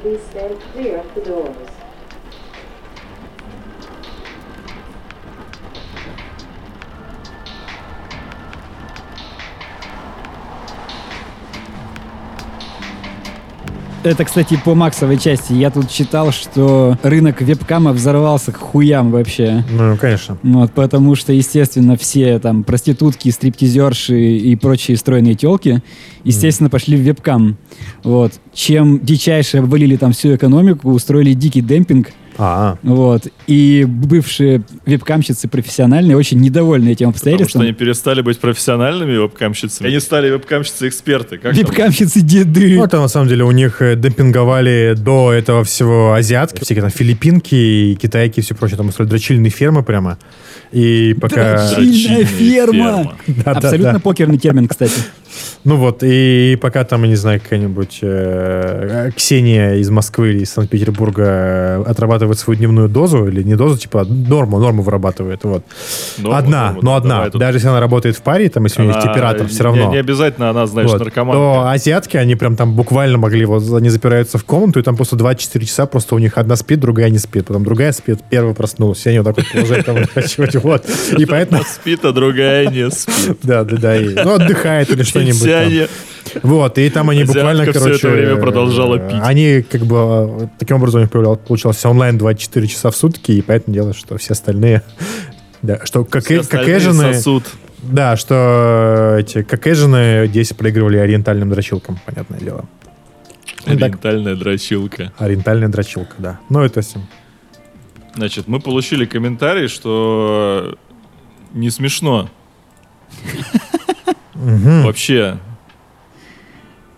Please stand clear of the doors. Это, кстати, по максовой части. Я тут читал, что рынок вебкама взорвался к хуям вообще. Ну, конечно. Вот, потому что, естественно, все там проститутки, стриптизерши и прочие стройные телки, естественно, пошли в вебкам. Вот. Чем дичайше обвалили там всю экономику, устроили дикий демпинг. А, Вот. И бывшие вебкамщицы профессиональные очень недовольны этим Потому что обстоятельством. они перестали быть профессиональными вебкамщицами. Они стали вебкамщицы-эксперты. Как? Вебкамщицы деды. Ну, это на самом деле у них э, демпинговали до этого всего азиатки, всякие там филиппинки и китайки и все прочее. Там устроили дрочильные фермы прямо. И пока... Дрочильная ферма. Да-да-да. Абсолютно покерный термин, кстати. Ну вот, и пока там, я не знаю, какая-нибудь э, Ксения из Москвы или из Санкт-Петербурга э, отрабатывает свою дневную дозу, или не дозу, типа норму, норму вырабатывает, вот. Норму, одна, норму, но да, одна. давай тут. Даже если она работает в паре, там, если у нее есть оператор, все не- равно. Не, обязательно она, знаешь, Вот. наркоманка. То азиатки, они прям там буквально могли, вот они запираются в комнату, и там просто 24 часа просто у них одна спит, другая не спит, потом другая спит, первая проснулась, и они вот так вот продолжают там вот. И поэтому, спит, а другая не спит. да, да, да, ну, отдыхает или что-нибудь. Вот, и там они буквально, короче... это время продолжала пить. Они как бы э, таким образом у них получался онлайн 24 часа в сутки, и поэтому дело, что все остальные... Да, что как, Все как эжены... сосут. Да, что эти как эжены здесь проигрывали ориентальным дрочилкам, понятное дело. Ну, так. Ориентальная дрочилка. Ориентальная дрочилка, да. Ну, это. Значит, мы получили комментарий, что не смешно. Вообще.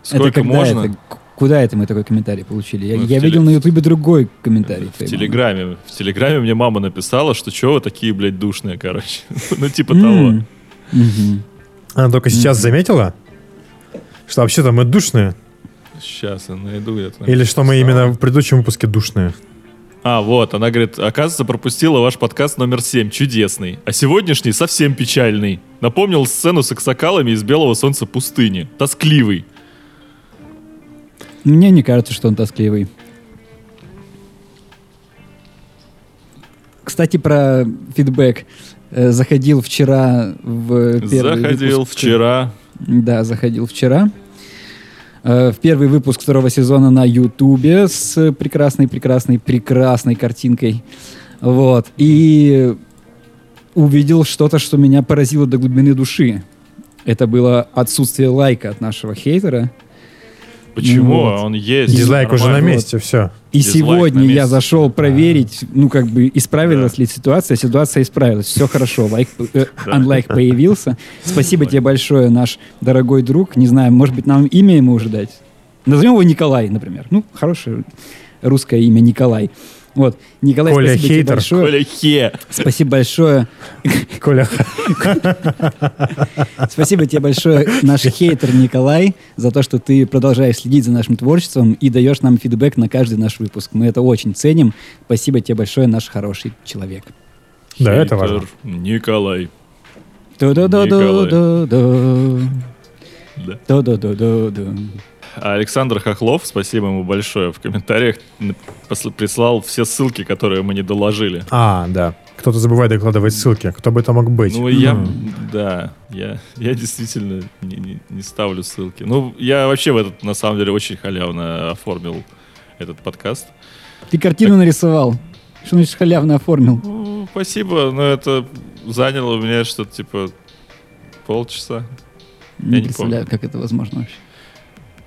Сколько это когда можно? Куда это мы такой комментарий получили? Я, Ну, я видел на Ютубе другой комментарий. В Телеграме. В Телеграме мне мама написала, что чего вы такие, блядь, душные, короче. Ну, типа того. Она только сейчас заметила, что вообще-то мы душные, Сейчас я найду это. или что мы именно в предыдущем выпуске душные. А, вот, она говорит, оказывается, пропустила ваш подкаст номер 7, чудесный. А сегодняшний совсем печальный. Напомнил сцену с аксакалами из «Белого солнца пустыни». Тоскливый. Мне не кажется, что он тоскливый. Кстати, про фидбэк. Э, Заходил вчера в первый Заходил выпуск- вчера. Да, заходил вчера. Э, В первый выпуск второго сезона на Ютубе с прекрасной, прекрасной, прекрасной картинкой. Вот. И увидел что-то, что меня поразило до глубины души. Это было отсутствие лайка от нашего хейтера. Почему? Вот. Он есть. Дизлайк уже на месте, все. И Дизлайк сегодня я зашел проверить, ну, как бы, исправилась Да. ли ситуация. Ситуация исправилась. Все хорошо. Лайк, э, Да. unlike появился. Спасибо тебе большое, наш дорогой друг. Не знаю, может быть, нам имя ему уже дать? Назовем его Николай, например. Ну, хорошее русское имя Николай. Вот. Николай, Коля спасибо тебе хейтер. большое. Коля Хе. Спасибо большое. Коля, Спасибо тебе большое, наш хейтер Николай, за то, что ты продолжаешь следить за нашим творчеством и даешь нам фидбэк на каждый наш выпуск. Мы это очень ценим. Спасибо тебе большое, наш хороший человек. Да, это Хейтер важно. Николай. Ту-ду-ду-ду-ду-ду. Да. Ту-ду-ду-ду-ду. Александр Хохлов, спасибо ему большое, в комментариях прислал все ссылки, которые мы не доложили. А, да. Кто-то забывает докладывать ссылки. Кто бы это мог быть? Ну, я, да, я, я действительно не, не- не ставлю ссылки. Ну, я вообще в этот, на самом деле, очень халявно оформил этот подкаст. Ты картину нарисовал. Что значит халявно оформил? Ну, спасибо, но это заняло у меня что-то типа полчаса. Не не представляю, помню. как это возможно вообще.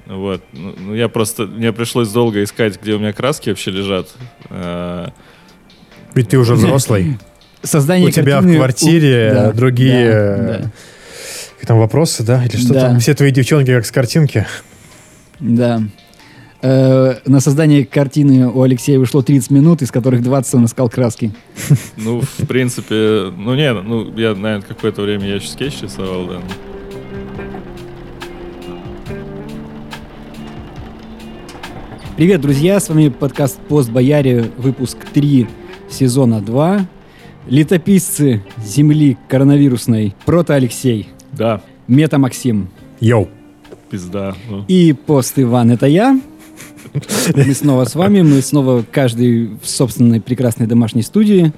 Вот. Ну, ну, я просто... Мне пришлось долго искать, где у меня краски вообще лежат. А, Ведь ты уже взрослый. Создание У тебя в квартире Да, другие да, да. Как там вопросы, да? Или что Да. там? Все твои девчонки как с картинки. Да. Э, на создание картины у Алексея ушло 30 минут, из которых 20 он искал краски. ну, в принципе... Ну, не, ну, я, наверное, какое-то время я еще скетч рисовал, да. Привет, друзья, с вами подкаст «Пост Бояре», выпуск 3, сезона 2. Летописцы земли коронавирусной. Прото Алексей, Да, Мета Максим Йоу. пизда. ну. и Пост Иван, это я. Мы снова с вами, мы снова каждый в собственной прекрасной домашней студии.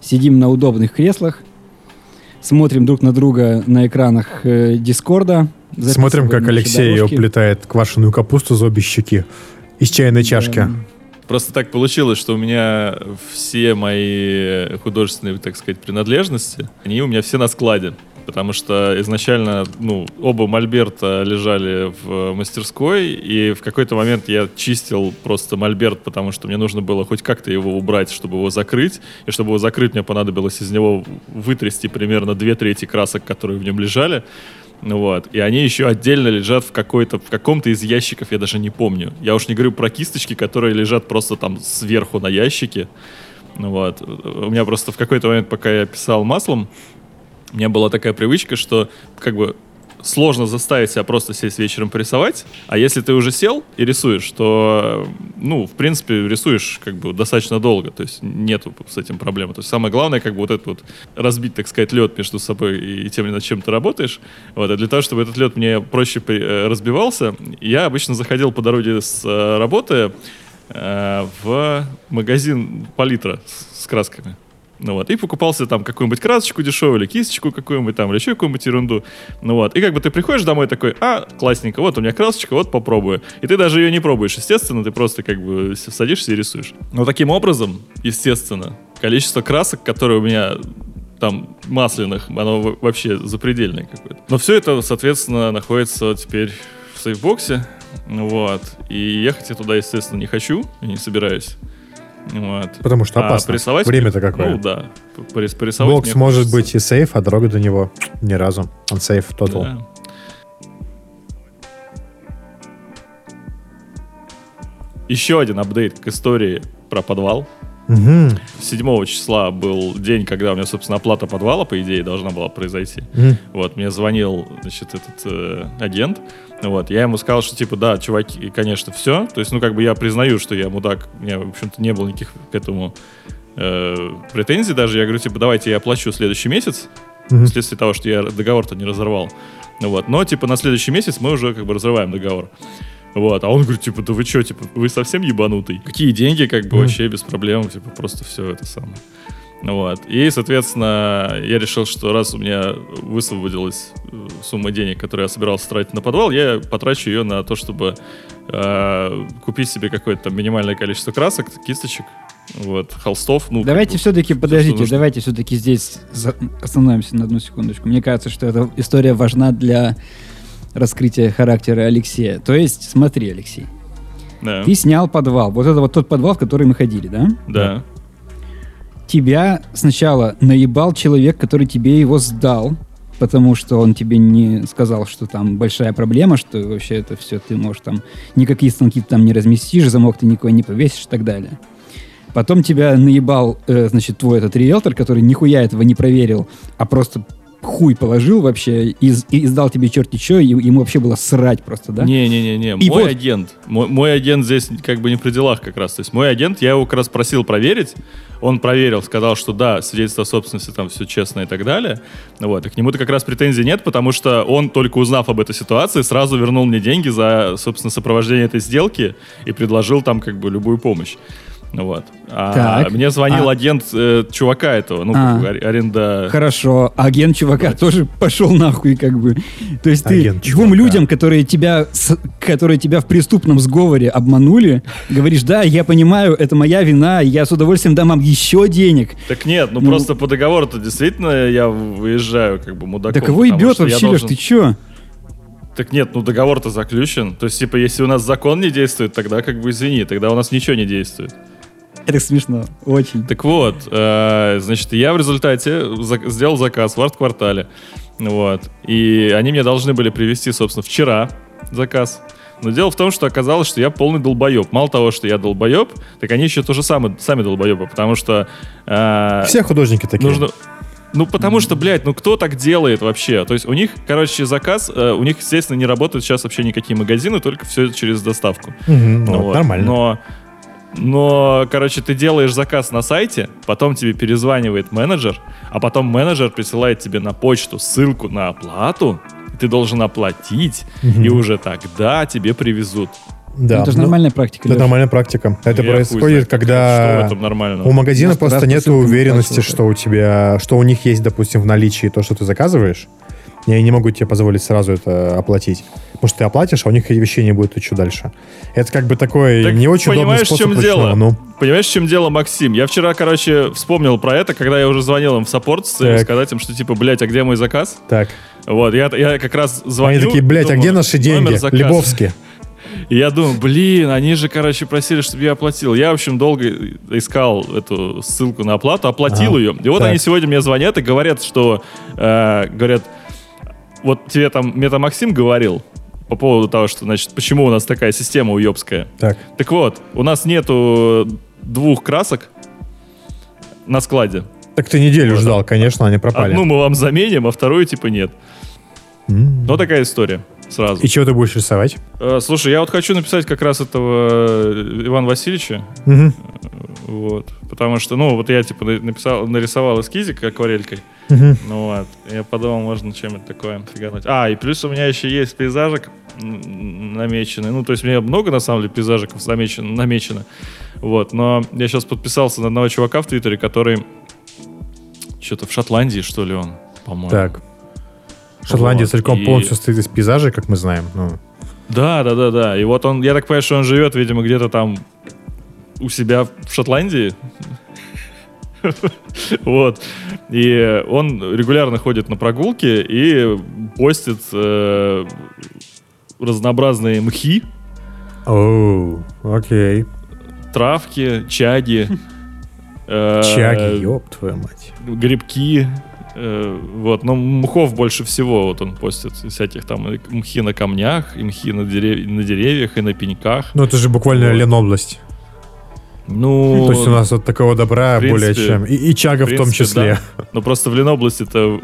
Сидим на удобных креслах, смотрим друг на друга на экранах э, Дискорда. Смотрим, как Алексей дорожки. уплетает квашеную капусту за обе щеки из чайной чашки. Просто так получилось, что у меня все мои художественные, так сказать, принадлежности, они у меня все на складе. Потому что изначально, ну, оба мольберта лежали в мастерской, и в какой-то момент я чистил просто мольберт, потому что мне нужно было хоть как-то его убрать, чтобы его закрыть. И чтобы его закрыть, мне понадобилось из него вытрясти примерно две трети красок, которые в нем лежали. Ну Вот. И они еще отдельно лежат в, какой-то, в каком-то из ящиков, я даже не помню. Я уж не говорю про кисточки, которые лежат просто там сверху на ящике. Ну Вот. У меня просто в какой-то момент, пока я писал маслом, у меня была такая привычка, что как бы сложно заставить себя просто сесть вечером порисовать, а если ты уже сел и рисуешь, то, ну, в принципе, рисуешь как бы достаточно долго, то есть нету с этим проблемы. То есть самое главное, как бы вот это вот разбить, так сказать, лед между собой и тем, над чем ты работаешь. Вот, и для того, чтобы этот лед мне проще э, разбивался, я обычно заходил по дороге с э, работы э, в магазин палитра с красками. Ну вот, и покупался там какую-нибудь красочку дешевую, или кисточку какую-нибудь там, или еще какую-нибудь ерунду. Ну вот, и как бы ты приходишь домой такой, а, классненько, вот у меня красочка, вот попробую. И ты даже ее не пробуешь, естественно, ты просто как бы садишься и рисуешь. Но таким образом, естественно, количество красок, которые у меня там масляных, оно во- вообще запредельное какое-то. Но все это, соответственно, находится теперь в сейфбоксе. Вот. И ехать я туда, естественно, не хочу и не собираюсь. Вот. Потому что А опасно. порисовать- Время-то какое. Ну да. П- порис- порисовать Бокс может хочется. быть и сейф, а дорога до него ни разу. Он сейф. Да. Еще один апдейт к истории про подвал. Мгм. 7 числа был день, когда у меня, собственно, оплата подвала, по идее, должна была произойти. Мгм. Вот, мне звонил, значит, этот э, агент. Вот, я ему сказал, что, типа, да, чуваки, конечно, все. То есть, ну, как бы я признаю, что я мудак, у меня, в общем-то, не было никаких к этому э, претензий даже. Я говорю, типа, давайте я оплачу следующий месяц, Мгм. вследствие того, что я договор-то не разорвал. Вот. Но, типа, на следующий месяц мы уже, как бы, разрываем договор. Вот, а он говорит, типа, да вы что, типа, вы совсем ебанутый? Какие деньги, как бы, вообще без проблем, типа, просто все это самое. Ну Вот. И, соответственно, я решил, что раз у меня высвободилась э, сумма денег, которую я собирался тратить на подвал, я потрачу ее на то, чтобы э, купить себе какое-то там минимальное количество красок, кисточек, вот, холстов. Ну, Давайте все-таки, подождите, нужно. давайте все-таки здесь за- остановимся на одну секундочку. Мне кажется, что эта история важна для раскрытия характера Алексея. То есть, смотри, Алексей, Да. ты снял подвал. Вот это вот тот подвал, в который мы ходили, да? Да. Тебя сначала наебал человек, который тебе его сдал, потому что он тебе не сказал, что там большая проблема, что вообще это все ты можешь там никакие станки ты там не разместишь, замок ты никакой не повесишь и так далее. Потом тебя наебал, э, значит, твой этот риэлтор, который нихуя этого не проверил, а просто хуй положил вообще и, и сдал тебе черти что, и ему вообще было срать просто, да? Не-не-не-не, мой вот- агент, мой, мой агент здесь как бы не при делах как раз. То есть мой агент, я его как раз просил проверить, он проверил, сказал, что да, свидетельство о собственности там все честно и так далее. Вот, и к нему-то как раз претензий нет, потому что он, только узнав об этой ситуации, сразу вернул мне деньги за, собственно, сопровождение этой сделки и предложил там как бы любую помощь. Ну вот. А Так. мне звонил А- агент э, чувака этого, ну, А. аренда... Хорошо, а агент чувака тоже пошел нахуй, как бы. То есть ты Агент двум чувака. людям, которые тебя, с- которые тебя в преступном сговоре обманули, говоришь, да, я понимаю, это моя вина, я с удовольствием дам вам еще денег. Так нет, ну, Ну- просто по договору-то действительно я выезжаю как бы мудаком. Да кого ебет вообще, Леш, должен- ты че? Так нет, ну договор-то заключен. То есть, типа, если у нас закон не действует, тогда как бы извини, тогда у нас ничего не действует. Это смешно, очень. Так вот, э, значит, я в результате за- сделал заказ в арт-квартале. Вот. И они мне должны были привезти, собственно, вчера заказ. Но дело в том, что оказалось, что я полный долбоеб. Мало того, что я долбоеб, так они еще тоже самые, сами долбоебы, потому что... э, Все художники такие. Нужно... Ну, потому что, блядь, ну кто так делает вообще? То есть у них, короче, заказ, э, у них, естественно, не работают сейчас вообще никакие магазины, только все через доставку. Мгм, Ну вот, вот. Нормально. Но, но, короче, ты делаешь заказ на сайте, потом тебе перезванивает менеджер, а потом менеджер присылает тебе на почту ссылку на оплату, и ты должен оплатить, Мгм. и уже тогда тебе привезут. Да. это же ну, нормальная практика. Это Лёш. нормальная практика. Это Я происходит, знает, Что в когда у магазина Может, просто нет уверенности, что у тебя, что у них есть, допустим, в наличии то, что ты заказываешь. И они не могут тебе позволить сразу это оплатить. Потому что ты оплатишь, а у них вещей не будет еще дальше. Это как бы такой Так не очень удобный понимаешь, в способ чем ручного, дело? Ну, Понимаешь, в чем дело, Максим? Я вчера, короче, вспомнил про это, когда я уже звонил им в саппорт с целью сказать им, что типа, блядь, а где мой заказ? так. Вот, я, я как раз звоню. Они такие, блядь, а где наши деньги? Лебовские. И я думаю, блин, они же, короче, просили, чтобы я оплатил. Я, в общем, долго искал эту ссылку на оплату, оплатил Ага. ее. И вот Так. они сегодня мне звонят и говорят, что, э, говорят, вот тебе там, мне там Максим говорил по поводу того, что, значит, почему у нас такая система уебская. Так. Так вот, у нас нету двух красок на складе. Так ты неделю ждал, конечно, они пропали. Одну мы вам заменим, а вторую типа нет. М. Вот такая история сразу. И чего ты будешь рисовать? Э, Слушай, я вот хочу написать как раз этого э, Ивана Васильевича, Мгм. вот, потому что, ну, вот я типа на- написал, нарисовал эскизик акварелькой, Ну вот, я подумал, можно чем-нибудь такое фигануть. А, и плюс у меня еще есть пейзажик намеченный, ну, то есть у меня много, на самом деле, пейзажиков намечено, намечено, вот, но я сейчас подписался на одного чувака в Твиттере, который что-то в Шотландии, что ли, он, по-моему. Так. Шотландия Вот, целиком и- полностью состоит из пейзажей, как мы знаем. Ну, Да, да, да, да. И вот он, я так понимаю, что он живет, видимо, где-то там у себя в Шотландии. Вот. И он регулярно ходит на прогулки и постит э, разнообразные мхи, Оу, окей. травки, чаги. э, Чаги, ёб твою мать. грибки. э, Вот, но мхов больше всего вот он постит всяких там мхи на камнях, и мхи на, дерев- на деревьях, и на пеньках. Ну, это же буквально Вот. Ленобласть. Ну, То есть у нас вот такого добра в принципе, более чем. И, и чага в, том принципе, числе. Но просто в Ленобласти-то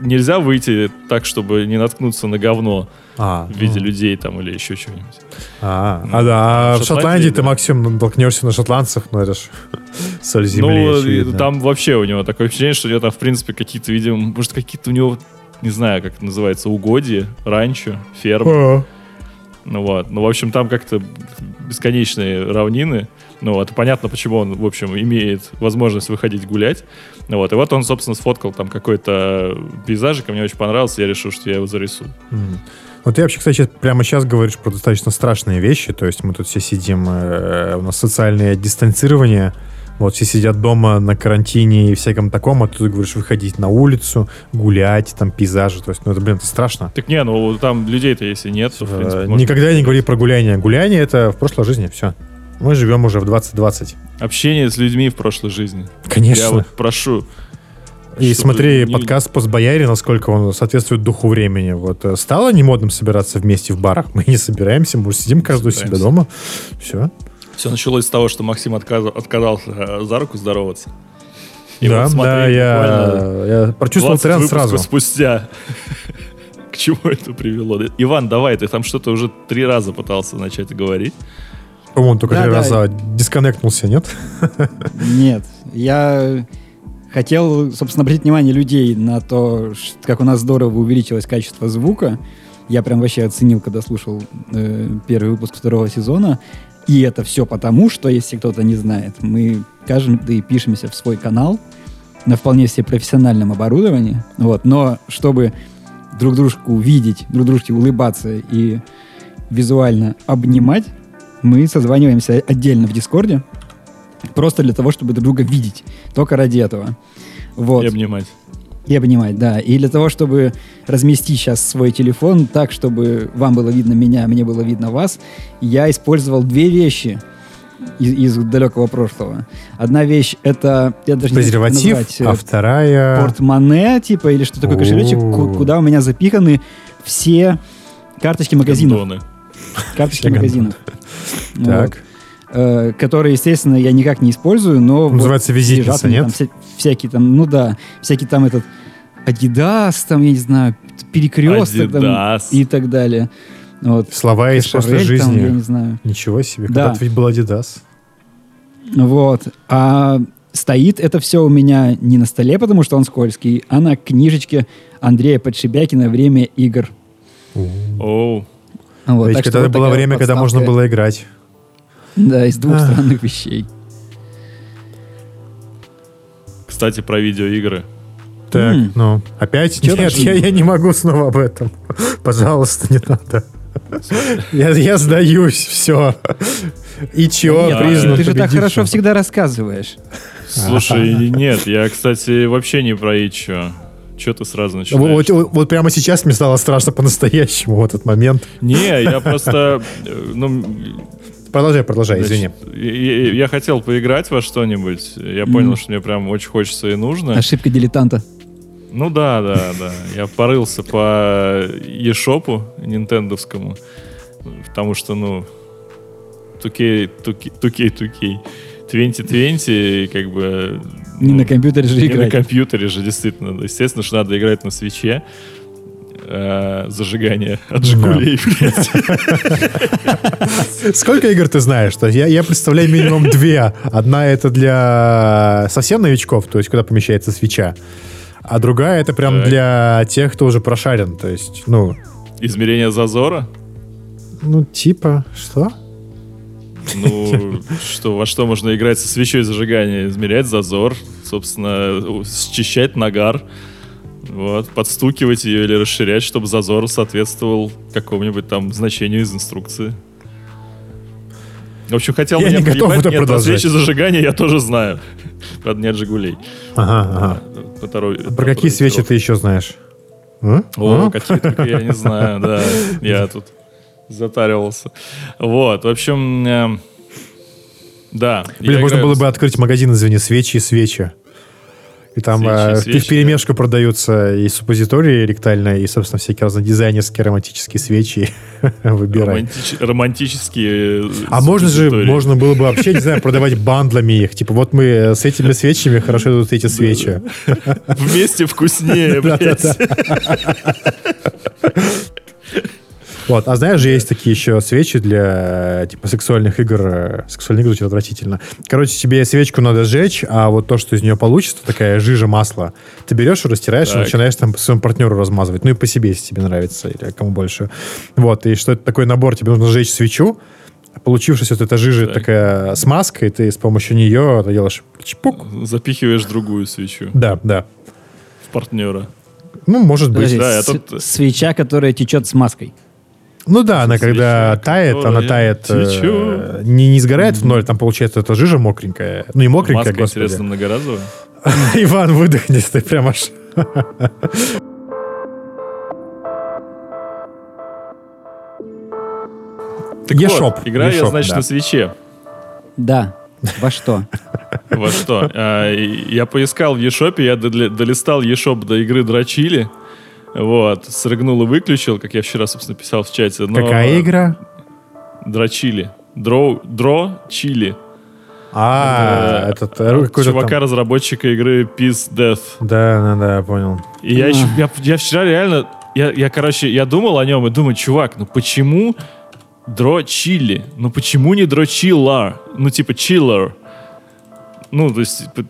нельзя выйти так, чтобы не наткнуться на говно А, в виде ну. людей там или еще чего-нибудь. А, Ну, а, да, а в в Шотландии, ты да. максимум натолкнешься на шотландцев, ну это ж соль земли. ну, очевидно. там вообще у него такое впечатление, что у него там, в принципе, какие-то, видимо, может, какие-то у него, не знаю, как это называется, угодья, ранчо, ферма. Ну вот. Ну, в общем, там как-то бесконечные равнины. Ну вот, и понятно, почему он, в общем, имеет возможность выходить гулять. Ну вот, и вот он, собственно, сфоткал там какой-то пейзажик, и мне очень понравился, я решил, что я его зарисую. м. Вот ты вообще, кстати, прямо сейчас говоришь про достаточно страшные вещи. То есть мы тут все сидим, э, у нас социальное дистанцирование. Вот все сидят дома на карантине и всяком таком, а ты тут говоришь выходить на улицу, гулять, там пейзажи. То есть, ну это, блин, это страшно. Так не, ну там людей-то если нет, то, в принципе, Э, можно- Никогда не говори про гуляние. Гуляние это в прошлой жизни, все. Мы живем уже в 2020. Общение с людьми в прошлой жизни. Конечно. Я вот прошу. И смотри, не- подкаст «Постбояре», насколько он соответствует духу времени. Вот э, стало не модным собираться вместе в барах? Мы не собираемся, мы сидим каждый у себя дома. Все. Все началось с того, что Максим отказ- отказался э, за руку здороваться. И да, вот смотри, да, я, я прочувствовал 20 тренд сразу. спустя. К чему это привело? Иван, давай, ты там что-то уже три раза пытался начать говорить. По-моему, только Да, три да. раза дисконнектнулся, нет? Нет, я хотел, собственно, обратить внимание людей на то, как у нас здорово увеличилось качество звука. Я прям вообще оценил, когда слушал э, первый выпуск второго сезона. И это все потому, что, если кто-то не знает, мы каждый пишемся в свой канал на вполне себе профессиональном оборудовании. Вот, но чтобы друг дружку увидеть, друг дружке улыбаться и визуально обнимать, мы созваниваемся отдельно в Дискорде, просто для того, чтобы друг друга видеть. Только ради этого. Вот. И обнимать. И обнимать, да. И для того, чтобы разместить сейчас свой телефон так, чтобы вам было видно меня, а мне было видно вас, я использовал две вещи из, из далекого прошлого. Одна вещь — это... Я даже не Презерватив, назвать, э, а вторая... портмоне, типа, или что такое кошелечек, куда у меня запиханы все карточки магазинов. Кондоны. Карточки магазинов. Так. Вот. Э, которые, естественно, я никак не использую, но... вот Называется лежат визитница, нет? там вся- всякие там, ну да, всякий там этот Adidas, там, я не знаю, перекресток там, Адидас. и так далее. Вот. Слова из прошлой Шарель там, я жизни. не знаю. Ничего себе. Да. Когда-то ведь был Adidas. Вот. А стоит это все у меня не на столе, потому что он скользкий, а на книжечке Андрея Подшибякина «Время игр». Оу. Вот, Ведь так что когда вот было время, вот когда можно подставка. было играть. Да, из двух странных вещей. Кстати, про видеоигры. Так, ну, опять? Чё Нет, я, я не могу снова об этом. Пожалуйста, не надо. Я, я сдаюсь, все. И чё, Нет, признан ты же так хорошо всегда рассказываешь. Слушай, нет, я, кстати, вообще не про Ичо. Че ты сразу Вот, начинаешь? вот- вот прямо сейчас мне стало страшно по-настоящему в этот момент. Не, я просто... э, Ну, Продолжай, продолжай, значит, извини. Я, я хотел поиграть во что-нибудь. Я понял, что мне прям очень хочется и нужно. Ошибка дилетанта. Ну да, да, да. Я порылся по eShop нинтендовскому, потому что, ну, 2K, 2K, 2K, 2K, 2020, и как бы... Не ну, на компьютере же не на играть. компьютере же, действительно. Естественно, что надо играть на свече. Э, зажигание от Жигулей, блядь. Сколько игр ты знаешь? Я, я представляю минимум две. Одна это для совсем новичков, то есть куда помещается свеча. А другая это прям Так. для тех, кто уже прошарен. То есть, ну, Измерение зазора? ну типа, что? Ну, что, во что можно играть со свечой зажигания? Измерять зазор, собственно, счищать нагар, вот, подстукивать ее или расширять, чтобы зазор соответствовал какому-нибудь там значению из инструкции. В общем, хотел Я меня не готов это нет, про продолжать. свечи зажигания я тоже знаю. Правда, не от Жигулей. Ага, ага. По второй- Про какие свечи ты еще знаешь? А? О, А? какие только я не знаю, да. Я тут затаривался. Вот, в общем, эм, да. Блин, можно было бы открыть магазин, извини, свечи и свечи. И там Свечи, э, в свечи, перемешку продаются и суппозитории ректальные, и, собственно, всякие разные дизайнерские романтические свечи. Выбирай. романтич- романтические э, А можно же, можно было бы вообще, не знаю, продавать бандлами их. Типа, вот мы с этими свечами хорошо идут эти свечи. Вместе вкуснее, блядь. Вот, а знаешь же, есть такие еще свечи для, э, типа, сексуальных игр. э, Сексуальные игры звучит отвратительно. Короче, тебе свечку надо сжечь, а вот то, что из нее получится, такая жижа масла, ты берешь и растираешь, и Так. начинаешь там своему партнеру размазывать. Ну и по себе, если тебе нравится, или кому больше. Вот, и что это такой набор, тебе нужно сжечь свечу, получившись вот эта жижа Так. такая смазка, и ты с помощью нее делаешь чпук. Запихиваешь другую свечу Да, да. в партнера. Ну, может быть. Подожди, да, я с- тут- свеча, которая течет с маской. Ну да, она когда тает, она тает, э, не, не сгорает в ноль, там получается эта жижа мокренькая. Ну не мокренькая, Маска, господи. интересно, многоразовая. Иван, выдохнись, ты прям аж... Так eShop, вот, играю я, eShop, значит, да. на свече. Да. Во что? Во что? А, и Я поискал в eShop, я дол- долистал eShop до игры Дрочили. Вот, срыгнул и выключил, как я вчера, собственно, писал в чате. но- Какая игра? Дрочили. Дро, дро чили. А, Это этот, э, какой-то там- Чувака-разработчика игры Peace Death. Да, да, да, я понял. И я, еще, я, я вчера реально, я, я, короче, я думал о нем и думаю, чувак, ну почему дро чили? Ну почему не дро чилла? Ну типа чиллер. Ну, то есть... типа,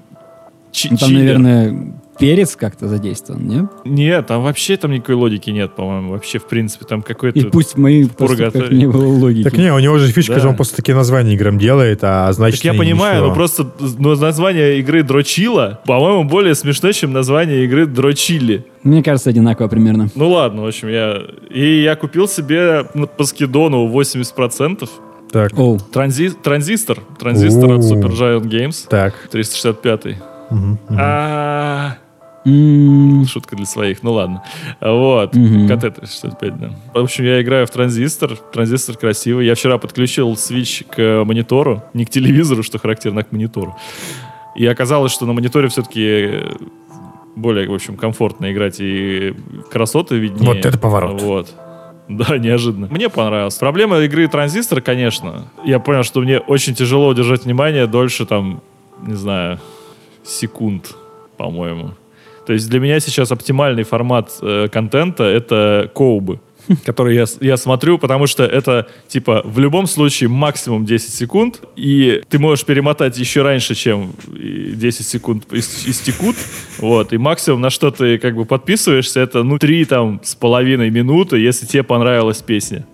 чи- Ну, там, чиллер. наверное, перец как-то задействован, нет? Нет, там вообще там никакой логики нет, по-моему. Вообще, в принципе, там какой-то... И пусть поступках Пургаторий. не было логики. Так не, у него же фишка, Да. что он просто такие названия играм делает, а значит... Так я понимаю, ничего. но просто ну, название игры Дрочила, по-моему, более смешно, чем название игры Дрочили. Мне кажется, одинаково примерно. Ну ладно, в общем, я... И я купил себе по скидону 80%. Так, Оу. Транзи... Транзистор. Транзистор от О. Supergiant Games. так. 365. Мгм, мгм. А, Шутка для своих, ну ладно. Вот, Мгм. КТ 365, да. В общем, я играю в транзистор. Транзистор красивый. Я вчера подключил Switch к монитору. Не к телевизору, что характерно, а к монитору. И оказалось, что на мониторе все-таки более, в общем, комфортно играть и красоты виднее. Вот это поворот. Вот. Да, неожиданно. Мне понравилось. Проблема игры транзистор, конечно. Я понял, что мне очень тяжело удержать внимание дольше, там, не знаю, секунд, по-моему. То есть для меня сейчас оптимальный формат э, контента — это коубы, который я, я смотрю, потому что это, типа, в любом случае максимум 10 секунд, и ты можешь перемотать еще раньше, чем и 10 секунд ис- истекут, вот, и максимум, на что ты, как бы, подписываешься, это, ну, 3, там, с половиной минуты, если тебе понравилась песня.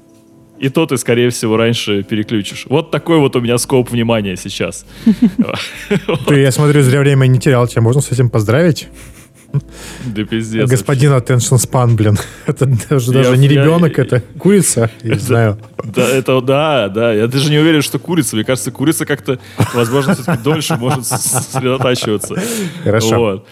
и то ты, скорее всего, раньше переключишь. Вот такой вот у меня скоп внимания сейчас. Ты, я смотрю, зря время не терял. Тебя можно с этим поздравить? Да пиздец. Господин attention span, блин. Это даже, даже не ребенок, это курица. Я не знаю. Да, это да, да. Я даже не уверен, что курица. Мне кажется, курица как-то, возможно, все-таки дольше может сосредотачиваться. Хорошо. Вот.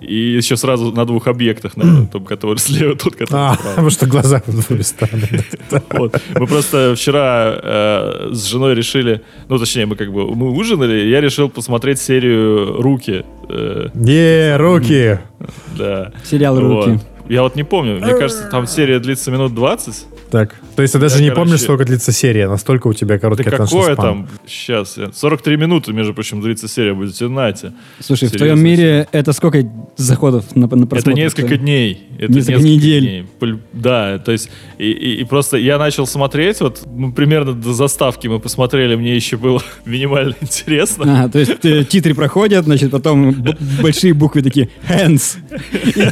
И еще сразу на двух объектах, наверное, том, который слева, тот, который А, справа. потому что глаза в стороны. Вот. Мы просто вчера э, с женой решили, ну, точнее, мы как бы мы ужинали, и я решил посмотреть серию «Руки». э, Е, руки! да. Сериал «Руки». Вот. Я вот не помню, мне кажется, там серия длится минут 20. Так, то есть ты даже Я, не короче- помнишь, сколько длится серия, настолько у тебя Да короткий attention какое span. там? Сейчас. 43 минуты, между прочим, длится серия. Будете знать. Слушай, в Серьезно, твоем мире это сколько заходов на, на просмотр? Это несколько дней. Это Несколько недель. дней. Да, то есть и, и- и просто я начал смотреть, вот ну, примерно до заставки мы посмотрели, мне еще было минимально интересно. А, то есть э, титры проходят, значит, потом большие буквы такие «hands».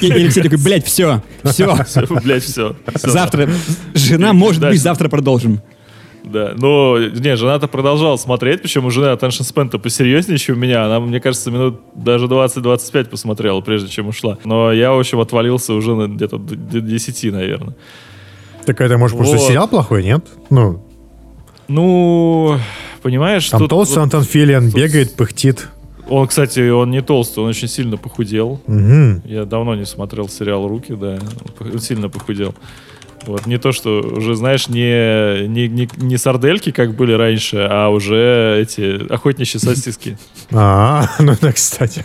И, и Алексей такой, блядь, все, все. Всё, Блять, все. Завтра, жена, может быть, завтра продолжим. Да, но, не, жена-то продолжала смотреть, причем у жены attention span-то посерьезнее, чем у меня. Она, мне кажется, минут даже 20-25 посмотрела, прежде чем ушла. Но я, в общем, отвалился уже на где-то до до 10, наверное. Так это, может, просто Вот. сериал плохой, нет? Ну, Ну, понимаешь, там тут толстый вот Антон Филиан тут- бегает, пыхтит. Он, кстати, он не толстый, он очень сильно похудел. Мгм. Я давно не смотрел сериал «Руки», да, он сильно похудел. Вот, не то, что уже, знаешь, не, не, не, не сардельки, как были раньше, а уже эти охотничьи сосиски. А, ну да, кстати.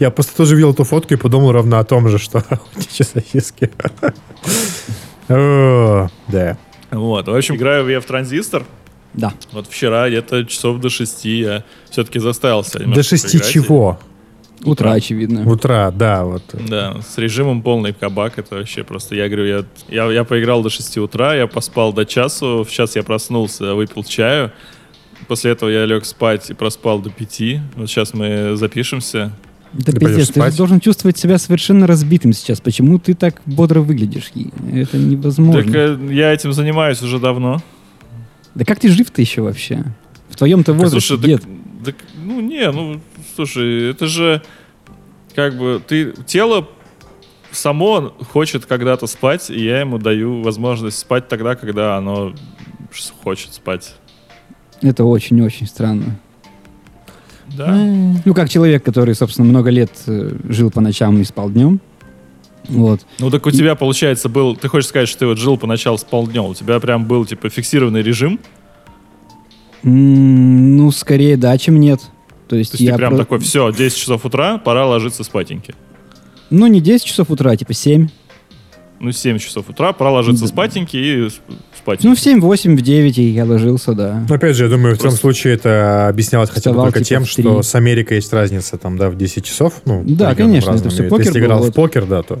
Я просто тоже видел эту фотку и подумал ровно о том же, что охотничьи сосиски. Да. Вот, в общем, играю я в транзистор. Да. Вот вчера где-то часов до шести я все-таки заставил себя До шести поиграть. чего? Утро, очевидно. Утра, да, вот. Да, с режимом полный кабак, это вообще просто, я говорю, я, я, я поиграл до 6 утра, я поспал до часу, в час я проснулся, выпил чаю, после этого я лег спать и проспал до 5, вот сейчас мы запишемся. Да Ты пиздец, ты должен чувствовать себя совершенно разбитым сейчас. Почему ты так бодро выглядишь? Это невозможно. Так э, я этим занимаюсь уже давно. Да как ты жив-то еще вообще? В твоем-то возрасте, слушай, дед. так- так, ну не, ну слушай, это же как бы ты тело само хочет когда-то спать, и я ему даю возможность спать тогда, когда оно хочет спать. Это очень-очень странно. Да. Ну, как человек, который, собственно, много лет э, жил по ночам и спал днем. Вот. Ну так у тебя, получается, был... Ты хочешь сказать, что ты вот жил поначалу с полднем, у тебя прям был, типа, фиксированный режим? Ну, скорее да, чем нет. То есть, То есть я ты прям про- такой, все, 10 часов утра, пора ложиться спатеньки. Ну, не 10 часов утра, а типа 7. Ну, 7 часов утра, пора ложиться Да. спатеньки и сп- спать. Ну, в 7, 8, в 9 и я ложился, да. Но опять же, я думаю, в том случае это объяснялось хотя бы только типа, тем, в что с Америкой есть разница там, да, в 10 часов. Ну, Да, конечно, это И покер Если был, играл в вот. покер, да, то...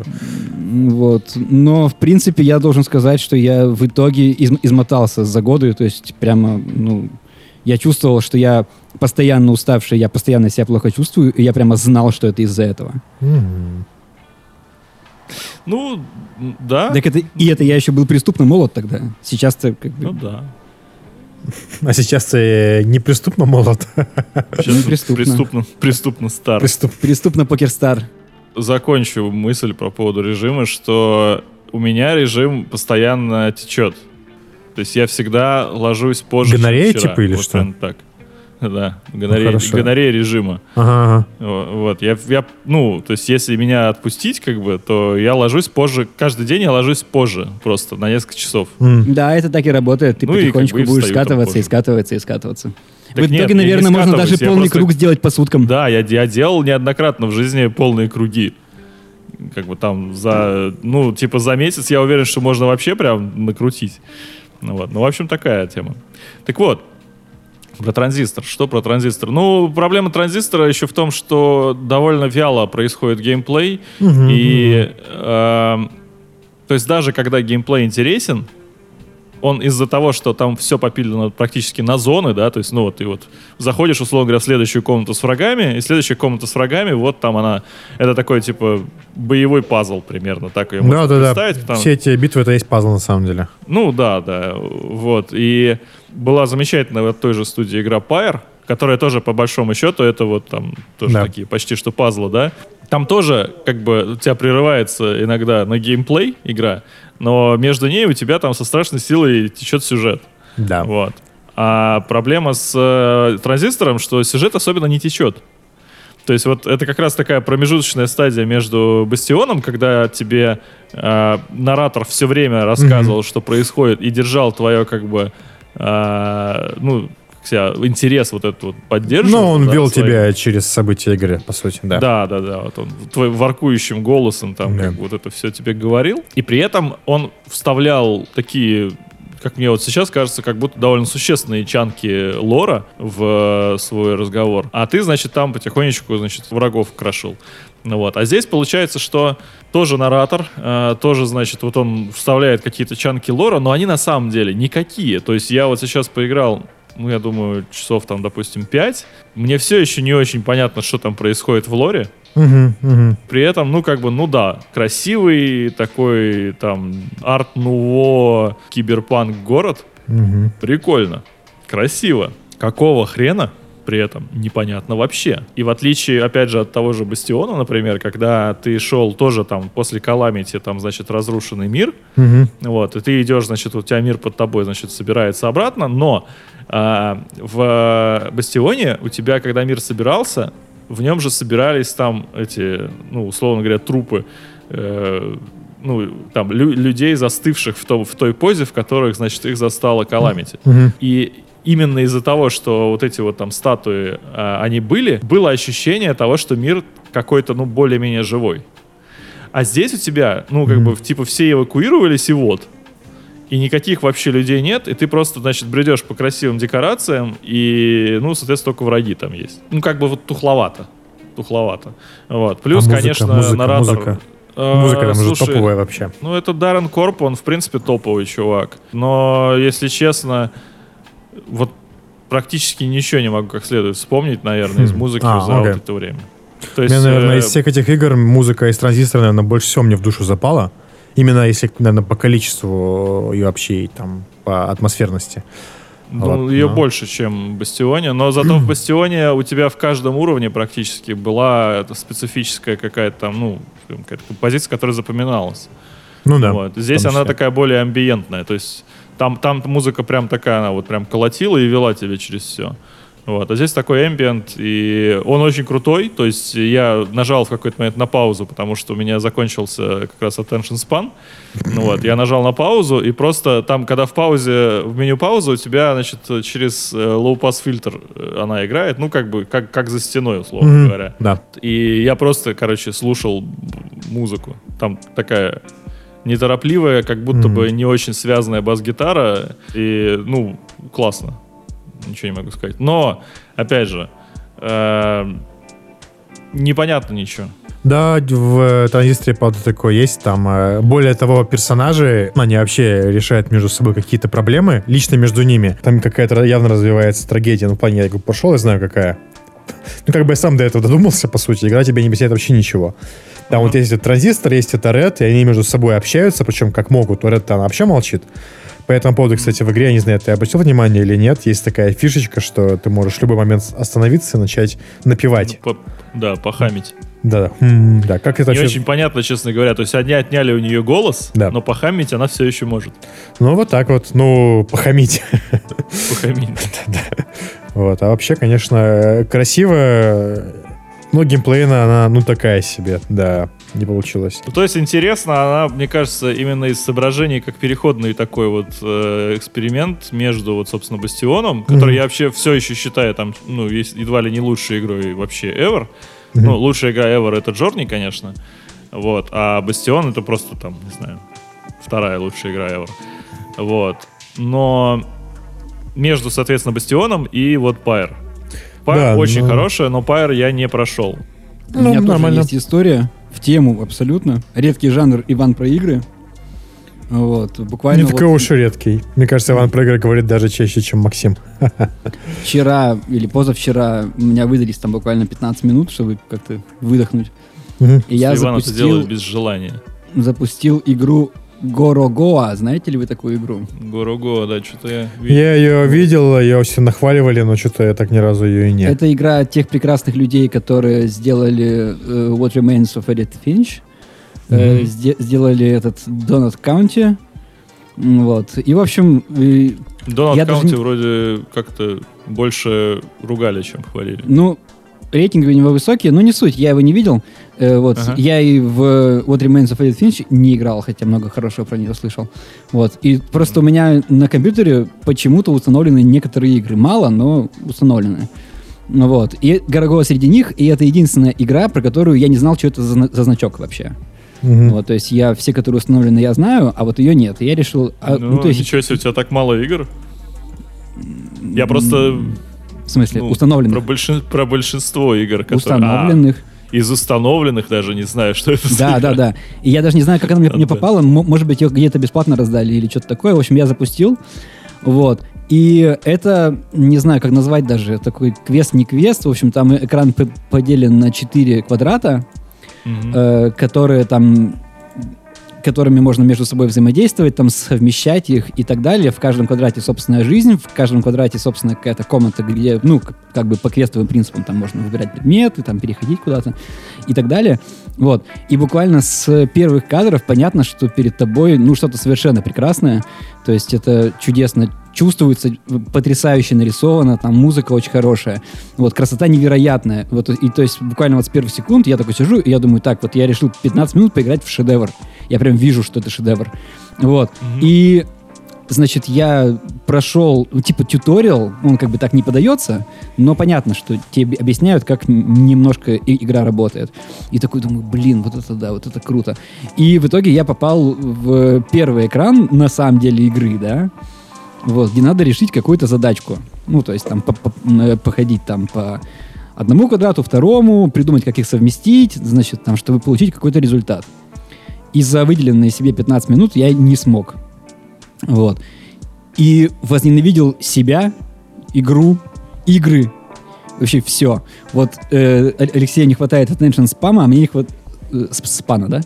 Вот. Но, в принципе, я должен сказать, что я в итоге изм- измотался за годы. То есть, прямо, ну, я чувствовал, что я постоянно уставший, я постоянно себя плохо чувствую, и я прямо знал, что это из-за этого. М. Ну, да. Так это, и это я еще был преступно молод тогда. Сейчас-то как бы Ну да. А сейчас ты неприступно молод. Сейчас преступно. преступно, преступно стар. Приступ. преступно покерстар. Закончу мысль по поводу режима, что у меня режим постоянно течет. То есть я всегда ложусь позже, чем Гонорея вчера. типа или Вот что? так. Да, гонорея, хорошо. гонорея режима. Ага, ага. Во- Вот, я, я, ну, то есть если меня отпустить, как бы, то я ложусь позже, каждый день я ложусь позже, просто на несколько часов. М. Да, это так и работает. Ты Ну и как потихонечку бы будешь скатываться и скатываться и скатываться. Так в итоге, нет, наверное, можно даже полный просто- круг сделать по суткам. Да, я, я делал неоднократно в жизни полные круги. Как бы там за, ну, типа за месяц я уверен, что можно вообще прям накрутить. Ну, вот. ну в общем, такая тема. Так вот, про транзистор. Что про транзистор? Ну, проблема транзистора еще в том, что довольно вяло происходит геймплей. Мгм, И, эм, то есть даже когда геймплей интересен, он из-за того, что там все попилено практически на зоны, да, то есть, ну вот ты вот заходишь, условно говоря, в следующую комнату с врагами, и следующая комната с врагами, вот там она, это такой, типа, боевой пазл примерно, так ее можно Да, да, да. представить. потому- Все эти битвы это есть пазл на самом деле. ну да, да, вот. И была замечательная в той же студии игра Pyre, которая тоже по большому счету это вот там тоже Да. такие почти что пазлы, да. Там тоже как бы у тебя прерывается иногда на геймплей игра, но между ней у тебя там со страшной силой течет сюжет. Да. Вот. А проблема с э, транзистором, что сюжет особенно не течет. То есть вот это как раз такая промежуточная стадия между Бастионом, когда тебе э, наратор все время рассказывал, что происходит, и держал твое как бы э, ну себя, интерес вот этот вот поддерживал. Но он да, вел своим. тебя через события игры, по сути, да. Да, да, да. Вот он твоим воркующим голосом там Да. как бы вот это все тебе говорил. И при этом он вставлял такие как мне вот сейчас кажется, как будто довольно существенные чанки лора в свой разговор. А ты, значит, там потихонечку, значит, врагов крошил. Ну вот. А здесь получается, что тоже наратор, э, тоже, значит, вот он вставляет какие-то чанки лора, но они на самом деле никакие. То есть я вот сейчас поиграл ну, я думаю, часов там, допустим, 5. Мне все еще не очень понятно, что там происходит в лоре. Мгм, мгм. При этом, ну, как бы, ну да, красивый такой там арт-нуво киберпанк город. Мгм. Прикольно. Красиво. Какого хрена? При этом непонятно вообще. И в отличие, опять же, от того же Бастиона, например, когда ты шел тоже там после Каламити, там, значит, разрушенный мир, Мгм. вот, и ты идешь, значит, у тебя мир под тобой, значит, собирается обратно, но а, в Бастионе у тебя, когда мир собирался, в нем же собирались там эти, ну, условно говоря, трупы, э, ну, там, лю- людей, застывших в, том, в той позе, в которых, значит, их застала Каламити. Мгм. И именно из-за того, что вот эти вот там статуи, а, они были, было ощущение того, что мир какой-то, ну, более-менее живой. А здесь у тебя, ну, как бы, типа, все эвакуировались, и вот. И никаких вообще людей нет, и ты просто, значит, бредешь по красивым декорациям, и, ну, соответственно, только враги там есть. Ну, как бы вот тухловато. Тухловато. Вот. Плюс, А музыка, конечно, музыка, наратор... музыка. Э, Музыка там уже слушай, топовая вообще. ну, это Даррен Корп, он, в принципе, топовый чувак. Но, если честно, вот практически ничего не могу как следует вспомнить, наверное, из Хм. музыки А, за окей. вот это время. То есть, Мне, наверное, э, из всех этих игр музыка из транзистора, наверное, больше всего мне в душу запала. Именно если, наверное, по количеству и вообще и там по атмосферности. Ну, ее больше, чем в Бастионе. Но зато в Бастионе у тебя в каждом уровне практически была специфическая какая-то там, ну, какая-то композиция, которая запоминалась. Ну да. Вот. Здесь она такая более амбиентная. То есть там, там музыка прям такая, она вот прям колотила и вела тебя через все. Вот. А здесь такой ambient, и он очень крутой. То есть я нажал в какой-то момент на паузу, потому что у меня закончился как раз attention span. Ну вот, я нажал на паузу, и просто там, когда в паузе, в меню паузы, у тебя, значит, через э, low-pass фильтр э, она играет, ну, как бы, как, как за стеной, условно Мгм. говоря. Да. И я просто, короче, слушал музыку. Там такая неторопливая, как будто Мгм. бы не очень связанная бас-гитара. И, ну, классно. Ничего не могу сказать. Но, опять же, э, непонятно ничего. Да, в транзисторе, правда, такое есть. Там, э, более того, персонажи, они вообще решают между собой какие-то проблемы, лично между ними. Там какая-то явно развивается трагедия. Ну, в плане, я пошел, я знаю, какая. Ну, как бы я сам до этого додумался, по сути. Игра тебе не объясняет вообще ничего. Там вот есть этот транзистор, есть это Ред, и они между собой общаются, причем как могут. Ред-то она вообще молчит. По этому поводу, кстати, в игре, я не знаю, ты обратил внимание или нет, есть такая фишечка, что ты можешь в любой момент остановиться и начать напевать. По- да, похамить. Да, М, да. Как это Не вообще... очень понятно, честно говоря. То есть они отняли у нее голос, Да. но похамить она все еще может. Ну, вот так вот, ну, похамить. Похамить. вот. А вообще, конечно, красиво. Ну, геймплейна она, ну, такая себе, да, не получилось. Ну, То есть интересно, она, мне кажется, именно из соображений как переходный такой вот э, эксперимент между, вот, собственно, Бастионом, который Мгм. я вообще все еще считаю там, ну, есть едва ли не лучшей игрой вообще ever. Мгм. Ну, лучшая игра ever это Джорни, конечно. Вот. А Бастион это просто там, не знаю, вторая лучшая игра ever. Вот. Но между, соответственно, Бастионом и вот Pyre. Pyre Да, очень ну- хорошая, но Pyre я не прошел. У меня тоже нормально. есть история в тему абсолютно. Редкий жанр Иван про игры. Вот, буквально Не вот такой уж редкий. Мне кажется, Иван про игры говорит даже чаще, чем Максим. вчера или позавчера у меня выдались там буквально 15 минут, чтобы как-то выдохнуть. Мгм. И я Иван это запустил, делает без желания. запустил игру Горогоа. Знаете ли вы такую игру? Горого, да, что-то я видел. Я ее видел, ее все нахваливали, но что-то я так ни разу ее и не. Это игра тех прекрасных людей, которые сделали э, What Remains of Edith Finch. Э, Мгм. сде- сделали этот Donut County. Вот. И, в общем, Донат Я даже вроде как-то больше ругали, чем хвалили. ну, рейтинги у него высокие, но не суть, я его не видел. Э, вот. Ага. Я и в What Remains of Edith Finch не играл, хотя много хорошего про нее слышал. Вот. И просто у меня на компьютере почему-то установлены некоторые игры. Мало, но установлены. Ну Вот. И Горогова среди них, и это единственная игра, про которую я не знал, что это за, за значок вообще. Мгм. Вот, то есть я все, которые установлены, я знаю, а вот ее нет. И я решил... а, ну, ну, то есть, ничего себе, у тебя так мало игр. Я просто в смысле, ну, установленных. про, большин- про большинство игр, которые... установленных. А, из установленных даже не знаю, что это за Да, игра. да, да. И я даже не знаю, как она мне, мне попала. Может быть, ее где-то бесплатно раздали или что-то такое. В общем, я запустил. Вот. И это, не знаю, как назвать даже, такой квест, не квест. В общем, там экран поделен на 4 квадрата, Мгм. э, которые там которыми можно между собой взаимодействовать, там совмещать их и так далее. В каждом квадрате собственная жизнь, в каждом квадрате собственная какая-то комната, где, ну, как бы по квестовым принципам там можно выбирать предметы, там переходить куда-то и так далее. Вот. И буквально с первых кадров понятно, что перед тобой, ну, что-то совершенно прекрасное. То есть это чудесно чувствуется, потрясающе нарисовано, там музыка очень хорошая. Вот, красота невероятная. Вот, и то есть буквально вот с первых секунд я такой сижу, и я думаю, так, вот я решил 15 минут поиграть в шедевр. Я прям вижу, что это шедевр. Вот. Мгм. И, значит, я прошел, ну, типа, туториал, он как бы так не подается, но понятно, что тебе объясняют, как немножко игра работает. И такой думаю, блин, вот это да, вот это круто. И в итоге я попал в первый экран, на самом деле, игры, да, вот, где надо решить какую-то задачку. Ну, то есть там по- по- э, походить там по одному квадрату, второму, придумать, как их совместить, значит, там, чтобы получить какой-то результат. И за выделенные себе 15 минут я не смог. Вот. И возненавидел себя, игру, игры, вообще все. Вот э, Алексею не хватает attention спама, а мне не хватает... спана, да?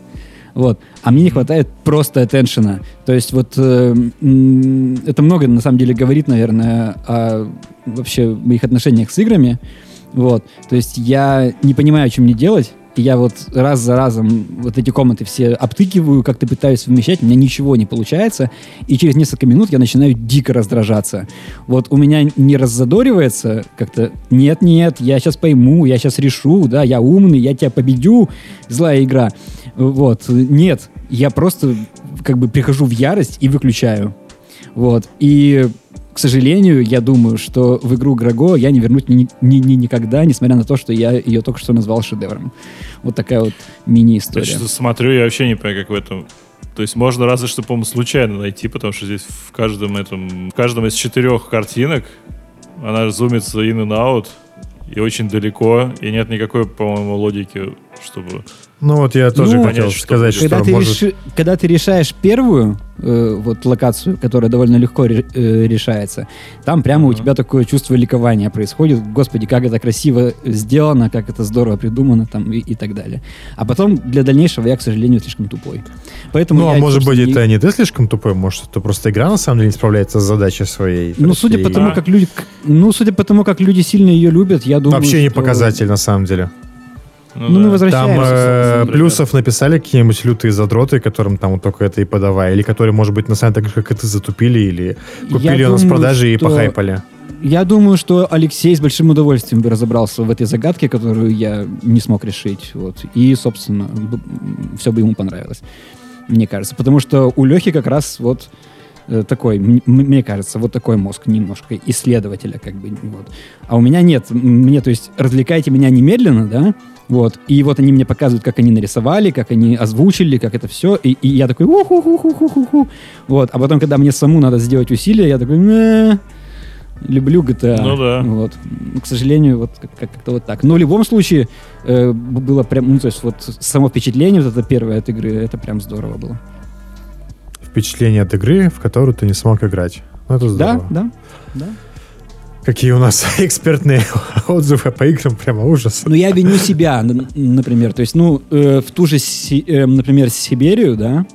Вот. А мне не хватает просто attention. То есть вот э, это много на самом деле говорит, наверное, о вообще моих отношениях с играми. Вот. То есть я не понимаю, что мне делать. Я вот раз за разом вот эти комнаты все обтыкиваю, как-то пытаюсь совмещать, у меня ничего не получается. И через несколько минут я начинаю дико раздражаться. Вот у меня не раззадоривается как-то, нет-нет, я сейчас пойму, я сейчас решу, да, я умный, я тебя победю, злая игра. Вот, нет, я просто как бы прихожу в ярость и выключаю. Вот, и к сожалению, я думаю, что в игру Граго я не вернусь ни, ни- ни- никогда, несмотря на то, что я ее только что назвал шедевром. Вот такая вот Я мини-история. что-то смотрю, я вообще не понимаю, как в этом... То есть можно разве что, по-моему, случайно найти, потому что здесь в каждом этом... В каждом из четырех картинок она зумится in and out, и очень далеко, и нет никакой, по-моему, логики, чтобы... Ну вот я тоже Ну, хотел понять, что сказать, что Когда ты, может... реши- когда ты решаешь первую э, вот локацию, которая довольно легко ре- э, решается, там прямо у Мгм. тебя такое чувство ликования происходит. Господи, как это красиво сделано, как это здорово придумано там и, и так далее. А потом для дальнейшего я, к сожалению, слишком тупой. Поэтому Ну, а я, может быть, собственно, это не ты слишком тупой, может, это просто игра на самом деле не справляется с задачей своей. Ну, судя по и- тому, А. как люди, ну, судя по тому, как люди сильно ее любят, я думаю, Вообще не что- показатель, на самом деле. Ну, мы Там возвращаемся. э, собственно, плюсов написали какие-нибудь лютые задроты, которым там вот только это и подавай, или которые, может быть, на самом деле, как и ты затупили, или купили Я у нас в думаю, продаже и что- похайпали. Я думаю, что Алексей с большим удовольствием бы разобрался в этой загадке, которую я не смог решить. Вот. И, собственно, все бы ему понравилось. Мне кажется. Потому что у Лехи как раз вот э, такой, мне кажется, вот такой мозг немножко исследователя, как бы, вот. А у меня нет. Мне, то есть, развлекайте меня немедленно, да, вот, и вот они мне показывают, как они нарисовали, как они озвучили, как это все, и, и я такой, уху-ху-ху-ху-ху, вот, а потом, когда мне саму надо сделать усилия, я такой, «Не, люблю GTA. Ну да. Вот. Ну, К сожалению, вот как- как- как-то вот так. Но в любом случае, э, было прям, ну, то есть вот само впечатление вот это первое от игры, это прям здорово было. впечатление от игры, в которую ты не смог играть. Ну, это Да, здорово. да, да. Какие у нас экспертные отзывы по играм, прямо ужас. Ну, я виню себя, например. То есть, ну, э, в ту же, Си- э, например, Сибирию, да,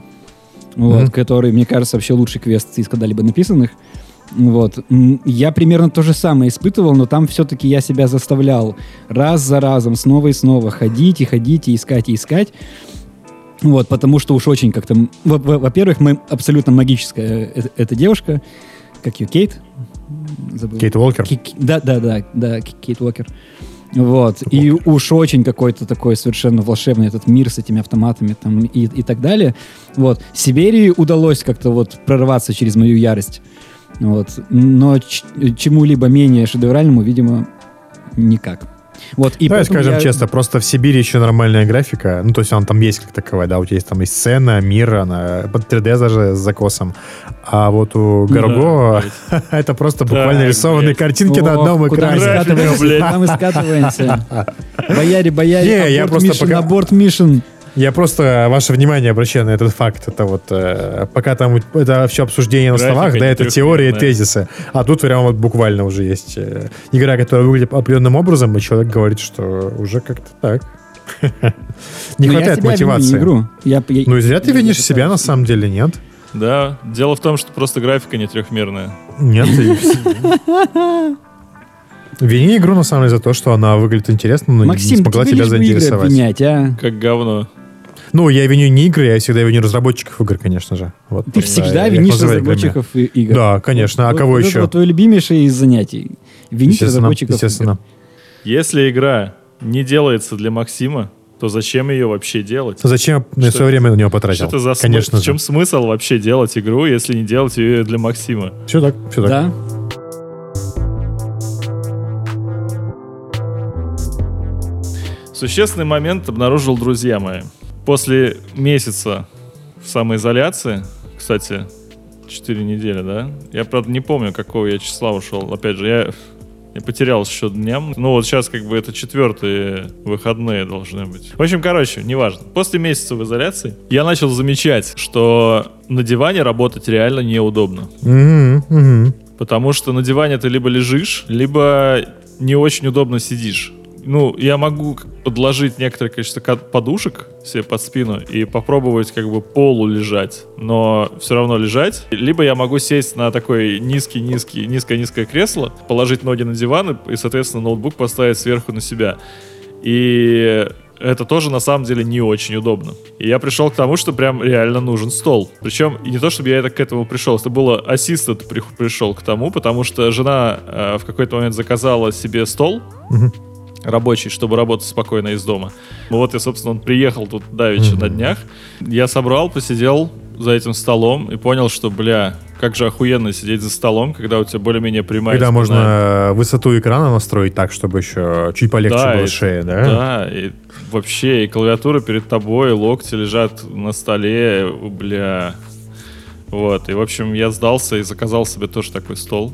вот, Мгм. который, мне кажется, вообще лучший квест из когда-либо написанных. Вот. Я примерно то же самое испытывал, но там все-таки я себя заставлял раз за разом, снова и снова ходить и ходить, и искать, и искать. Вот, потому что уж очень как-то... Во-первых, мы абсолютно магическая э- эта девушка. Как ее, Кейт? Забыл. Кейт Уолкер. Ки- Да, да, да, да, Кейт Уокер. Вот. И уж очень какой-то такой совершенно волшебный этот мир с этими автоматами там и, и так далее. Вот. Сибири удалось как-то вот прорваться через мою ярость. Вот. Но чему-либо менее шедевральному, видимо, никак. Вот. И Давай скажем я- честно, просто в Сибири еще нормальная графика. Ну, то есть она там есть как таковая, да, у тебя есть там и сцена, мир, она под 3D даже с закосом. А вот у Гарго Да, это просто буквально Так, рисованные блядь. картинки на Ох, одном экране. скатываемся, блядь. куда мы скатываемся. Бояре, бояре, Не, я просто пока- аборт mission. Я просто ваше внимание обращаю на этот факт. Это вот э, пока там это все обсуждение на словах, да, не это теория и трехмерная. тезисы. А тут прям вот буквально уже есть э, игра, которая выглядит определенным образом, и человек говорит, что уже как-то так. Не я хватает не мотивации. Ну и зря ты винишь себя, на самом деле, нет? Да, дело в том, что просто графика не трехмерная. Нет, ты... Вини игру, на самом деле, за то, что она выглядит интересно, но не Максим, смогла тебе тебя заинтересовать. обвинять, а? Как говно. Ну, я виню не игры, я всегда виню разработчиков игр, конечно же. Вот, Ты всегда я их винишь разработчиков игр. Да, конечно. А Вот- кого вот это еще? вот твое любимейшее из занятий. Винить разработчиков естественно. игр. Если игра не делается для Максима, то зачем ее вообще делать? Зачем я Что свое время на него потратил? Что это за? Конечно В чем же. смысл вообще делать игру, если не делать ее для Максима? Все так, все так. Да. Существенный момент обнаружил друзья мои. После месяца в самоизоляции, кстати, 4 недели, да? Я, правда, не помню, какого я числа ушел. Опять же, я, я потерял счет дням. Ну, вот сейчас как бы это четвертые выходные должны быть. В общем, короче, неважно. После месяца в изоляции я начал замечать, что на диване работать реально неудобно. Мгм, мгм. Потому что на диване ты либо лежишь, либо не очень удобно сидишь. Ну, я могу подложить некоторое количество подушек себе под спину и попробовать как бы полу лежать, но все равно лежать. Либо я могу сесть на такой низкий-низкий, низкое-низкое кресло, положить ноги на диван и, соответственно, ноутбук поставить сверху на себя. И это тоже на самом деле не очень удобно. И я пришел к тому, что прям реально нужен стол. Причем не то, чтобы я это к этому пришел, это было ассистент при- пришел к тому, потому что жена э, в какой-то момент заказала себе стол Мгм. Рабочий, чтобы работать спокойно из дома. Ну Вот я, собственно, он приехал тут давеча Мгм. на днях. Я собрал, посидел за этим столом и понял, что, бля, как же охуенно сидеть за столом, когда у тебя более-менее прямая Когда спина. можно высоту экрана настроить так, чтобы еще чуть полегче Да, было и- шея, да? Да, и вообще, и клавиатура перед тобой, локти лежат на столе, бля. Вот, и, в общем, я сдался и заказал себе тоже такой стол.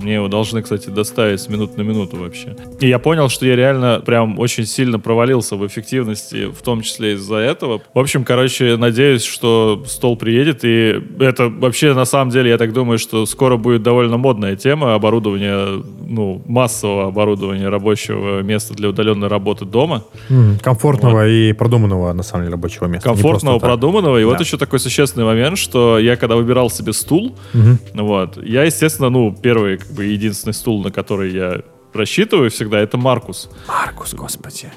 Мне его должны, кстати, доставить с минут на минуту вообще. И я понял, что я реально прям очень сильно провалился в эффективности, в том числе из-за этого. В общем, короче, надеюсь, что стол приедет, и это вообще, на самом деле, я так думаю, что скоро будет довольно модная тема оборудования, ну, массового оборудования рабочего места для удаленной работы дома. М, Комфортного и продуманного, на самом деле, рабочего места. комфортного, продуманного. И вот Да. еще такой существенный момент, что я когда выбирал себе стул, Мгм. вот, я, естественно, ну, первый, как бы, единственный стул, на который я рассчитываю всегда, это Маркус. Маркус, господи.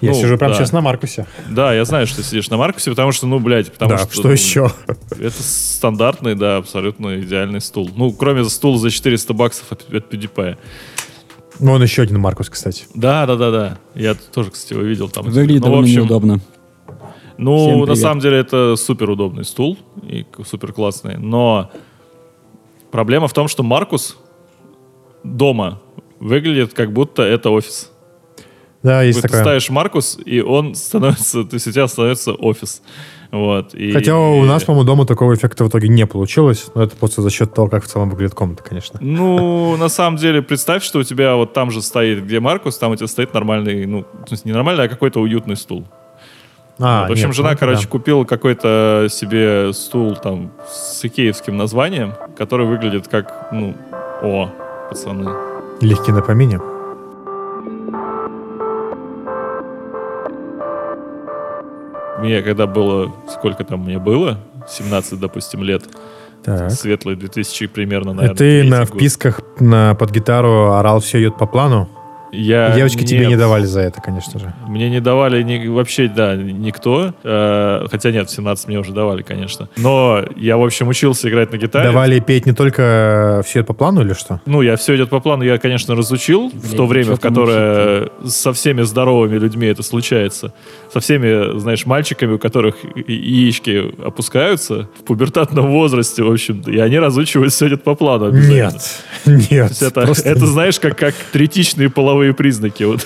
Я Ну, сижу прямо да. сейчас на Маркусе. Да, я знаю, что ты сидишь на Маркусе, потому что, ну, блядь, потому да, что... что, ну, еще? Это стандартный, да, абсолютно идеальный стул. Ну, кроме стула за 400 баксов от, от PewDiePie. Вон еще один Маркус, кстати. Да, да, да, да. Я тоже, кстати, его видел там. Выглядит Ну, в довольно общем, неудобно. Ну, на самом деле это супер удобный стул и супер классный. Но проблема в том, что Маркус дома выглядит как будто это офис. Да, есть Вот Ты такое. ставишь Маркус, и он становится, то есть у тебя становится офис. Вот. И, Хотя у нас, по-моему, дома такого эффекта в итоге не получилось. Но это просто за счет того, как в целом выглядит комната, конечно. Ну, на самом деле, представь, что у тебя вот там же стоит, где Маркус, там у тебя стоит нормальный, ну, в смысле, не нормальный, а какой-то уютный стул. А, в общем, нет, жена, ну, короче, да. купила какой-то себе стул там с икеевским названием, который выглядит как, ну, о, пацаны. Легкий на помине. Мне когда было, сколько там мне было, 17, допустим, лет, Так. светлый 2000 примерно, И наверное. ты третий на год. вписках на, под гитару орал «Все идет по плану». Я... Девочки тебе нет. не давали за это, конечно же. Мне не давали ни- вообще, да, никто. Э, хотя нет, в 17 мне уже давали, конечно. Но я, в общем, учился играть на гитаре. Давали петь не только «Все идет по плану» или что? Ну, я все идет по плану, я, конечно, разучил в Блин, то время, в которое со всеми здоровыми людьми это случается. Со всеми, знаешь, мальчиками, у которых яички опускаются в пубертатном возрасте, в общем-то, и они разучивают все идет по плану. обязательно. Нет, нет. Это, это, знаешь, как, как третичные половые признаки. Вот.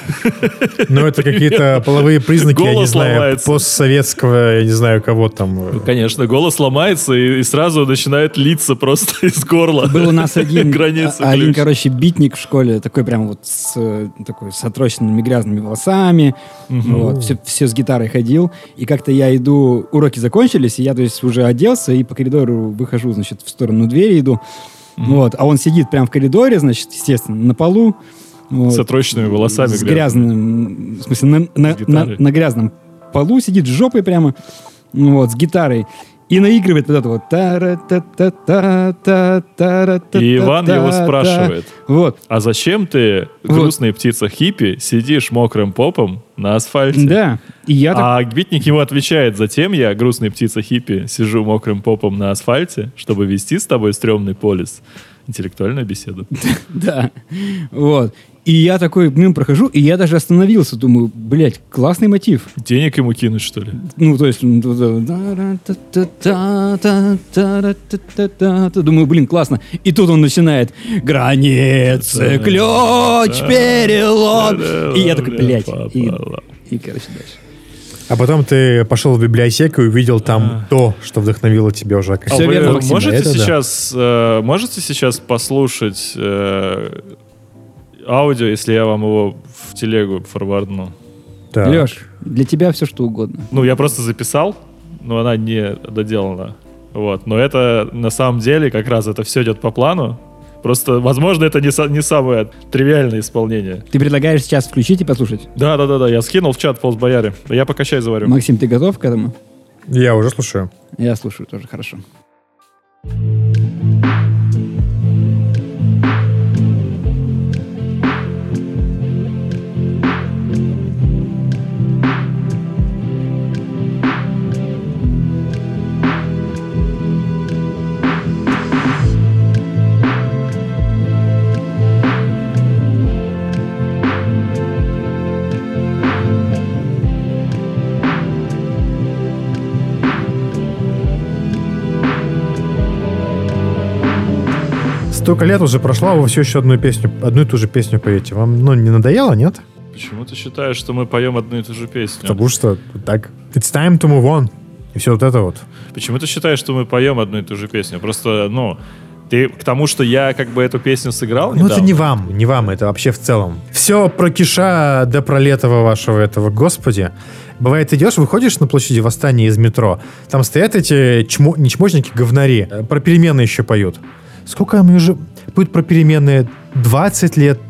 Ну, это какие-то половые признаки, я не Голос знаю, ломается. постсоветского, я не знаю, кого там. Ну, конечно, голос ломается и, и сразу начинает литься просто из горла. Был у нас один, Граница а- один, короче, битник в школе, такой прям вот с, такой, с отрощенными грязными волосами, вот, все, все с гитарой ходил, и как-то я иду, уроки закончились, и я, то есть, уже оделся, и по коридору выхожу, значит, в сторону двери иду, вот, а он сидит прямо в коридоре, значит, естественно, на полу, вот. С отрощенными волосами. С грязным, в смысле, на, на, на, на грязном полу сидит, жопой прямо, вот, с гитарой. И наигрывает вот это вот. И Иван его спрашивает. Вот. А зачем ты, грустная вот. птица хиппи, сидишь мокрым попом на асфальте? Да. И я так... А Гбитник ему отвечает, затем я, грустная птица хиппи, сижу мокрым попом на асфальте, чтобы вести с тобой стрёмный полис. интеллектуальную беседу. Да. Вот. И я такой мимо прохожу, и я даже остановился, думаю, блядь, классный мотив. Денег ему кинуть, что ли? Ну, то есть... Ну, думаю, блин, классно. И тут он начинает «Границы, ключ, перелом!» И я такой, блядь. И, и короче, дальше. А потом ты пошел в библиотеку и увидел там а. то, что вдохновило тебя уже. Все а верно, Можете, это сейчас, да. э, можете сейчас послушать э, аудио, если я вам его в телегу форвардну? Так. Леш, для тебя все что угодно. Ну, я просто записал, но она не доделана. Вот. Но это на самом деле как раз это все идет по плану. Просто, возможно, это не, не самое тривиальное исполнение. Ты предлагаешь сейчас включить и послушать? Да, да, да, да. Я скинул в чат полз бояре. Я пока чай заварю. Максим, ты готов к этому? Я уже слушаю. Я слушаю тоже, хорошо. Столько лет уже прошло, а вы все еще одну песню, одну и ту же песню поете. Вам, ну, не надоело, нет? Почему ты считаешь, что мы поем одну и ту же песню? Потому что так, it's time to move on. И все вот это вот. Почему ты считаешь, что мы поем одну и ту же песню? Просто, ну, ты к тому, что я как бы эту песню сыграл Ну, это не вам, не вам, это вообще в целом. Все про Киша до пролетого вашего этого, господи. Бывает, идешь, выходишь на площади Восстания из метро, там стоят эти чмо, не чмошники, говнари, э, про перемены еще поют. Сколько они уже поют про переменные? 20 лет?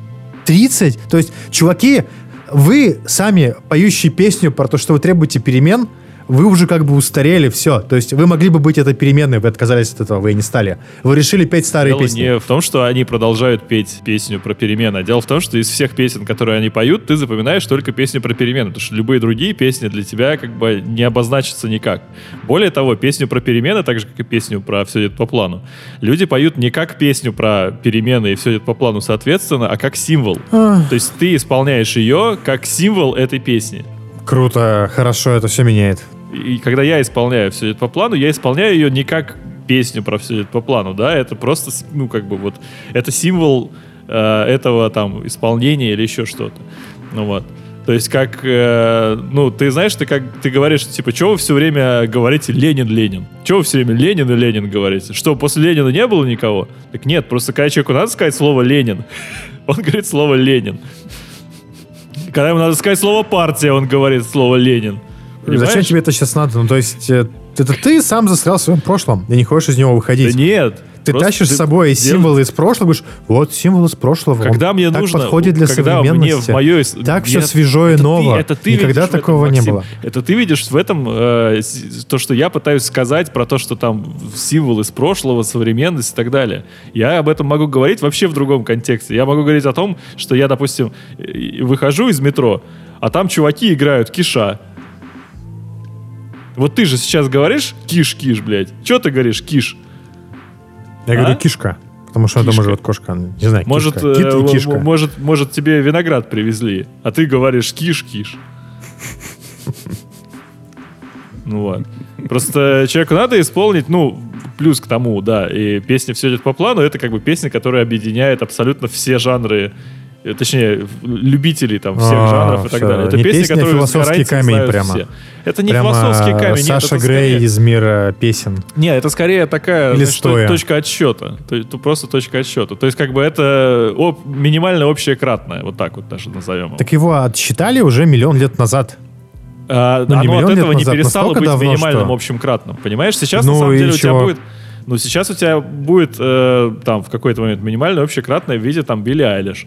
30? То есть, чуваки, вы сами поющие песню про то, что вы требуете перемен, вы уже как бы устарели, все. То есть вы могли бы быть этой переменной, вы отказались от этого, вы и не стали. Вы решили петь старые Дело песни. не в том, что они продолжают петь песню про перемены, а дело в том, что из всех песен, которые они поют, ты запоминаешь только песни про перемены, потому что любые другие песни для тебя как бы не обозначатся никак. Более того, песню про перемены, так же, как и песню про «Все идет по плану», люди поют не как песню про перемены и «Все идет по плану» соответственно, а как символ. Ах. То есть ты исполняешь ее как символ этой песни. Круто, хорошо, это все меняет. И когда я исполняю все идет по плану, я исполняю ее не как песню про все идет по плану, да, это просто, ну, как бы вот, это символ э, этого там исполнения или еще что-то. Ну вот. То есть как, э, ну, ты знаешь, ты как, ты говоришь, типа, что вы все время говорите Ленин, Ленин? Чего вы все время Ленин и Ленин говорите? Что, после Ленина не было никого? Так нет, просто когда человеку надо сказать слово Ленин, он говорит слово Ленин. Когда ему надо сказать слово партия, он говорит слово Ленин. Понимаешь? Зачем тебе это сейчас надо? Ну, то есть, э, это ты сам застрял в своем прошлом и не хочешь из него Да выходить. нет. ты тащишь ты с собой дел- символы из прошлого, говоришь, вот символ из прошлого. Когда мне так нужно, подходит для когда мне современности. в моей... Так все Нет, свежо и это ты- ново. это ты Никогда видишь в этом, такого не Максим. было. Это ты видишь в этом э, то, что я пытаюсь сказать про то, что там символ из прошлого, современность и так далее. Я об этом могу говорить вообще в другом контексте. Я могу говорить о том, что я, допустим, выхожу из метро, а там чуваки играют киша. Вот ты же сейчас говоришь киш-киш, блядь. Че ты говоришь киш? Я А? говорю, кишка. Потому что дома Кишка. живет кошка. Не знаю, Может, кишка. Кит э, и м- кишка. может, может, тебе виноград привезли, а ты говоришь киш-киш. Ну вот. Просто человеку надо исполнить, ну, плюс к тому, да, и песня «Все идет по плану» — это как бы песня, которая объединяет абсолютно все жанры, точнее, в- любителей там всех А, жанров и так далее. Это Не песня, песня, а которую философский камень прямо. все. Это не Прямо философский камень, нет, Саша это Грей скорее- из мира песен. не, это скорее такая Или стоя. точка отсчета. То, то просто точка отсчета. То есть, как бы это об- минимальное общее кратное. Вот так вот даже назовем. его. Так его отсчитали уже миллион лет назад. А, ну, оно от этого не назад, перестало быть давно, минимальным что? общим кратным. Понимаешь? Сейчас, Ну, на самом деле, у тебя чего? будет... Ну, сейчас у тебя будет э, там в какой-то момент минимальное общее кратное в виде там Билли Айлиш.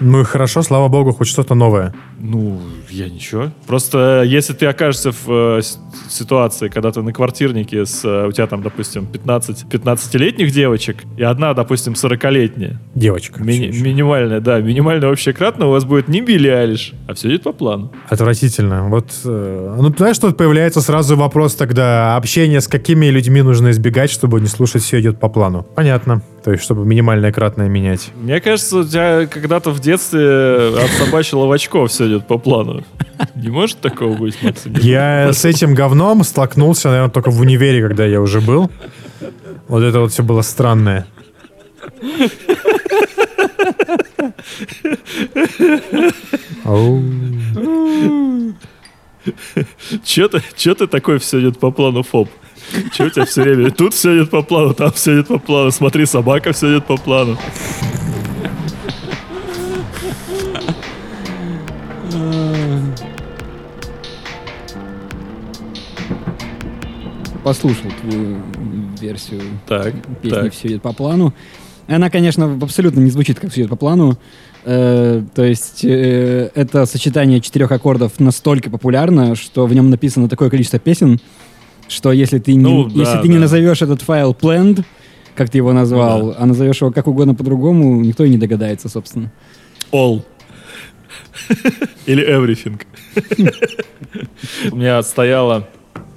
Ну и хорошо, слава богу, хоть что-то новое. Ну, я ничего. Просто если ты окажешься в э, ситуации, когда ты на квартирнике с... э, у тебя там, допустим, 15, 15-летних девочек, и одна, допустим, 40-летняя, Девочка. Ещё. минимальная, да, минимальное общее кратное у вас будет не Билли Айлиш, а все идет по плану. Отвратительно. Вот, э, ну, знаешь, тут появляется сразу вопрос тогда, общение с какими людьми нужно избегать, чтобы не слушать «Все идет по плану». Понятно. То есть, чтобы минимальное кратное менять. Мне кажется, у тебя когда-то в детстве отсобачило в очко все идет по плану. Не может такого быть, Максим? Я с этим говном столкнулся, наверное, только в универе, когда я уже был. Вот это вот все было странное. Че ты, чё ты такой все идет по плану фоб? Че у тебя все время? Тут все идет по плану, там все идет по плану. Смотри, собака все идет по плану. Послушал твою версию Так, песни так. «Все идет по плану». Она, конечно, абсолютно не звучит, как «Все идет по плану». Э, то есть э, это сочетание четырех аккордов настолько популярно, что в нем написано такое количество песен, что если ты не, Ну, да, если ты не да. назовешь этот файл planned, как ты его назвал, Ну а назовешь его как угодно по-другому, никто и не догадается, собственно. All. Или everything. У меня стояла,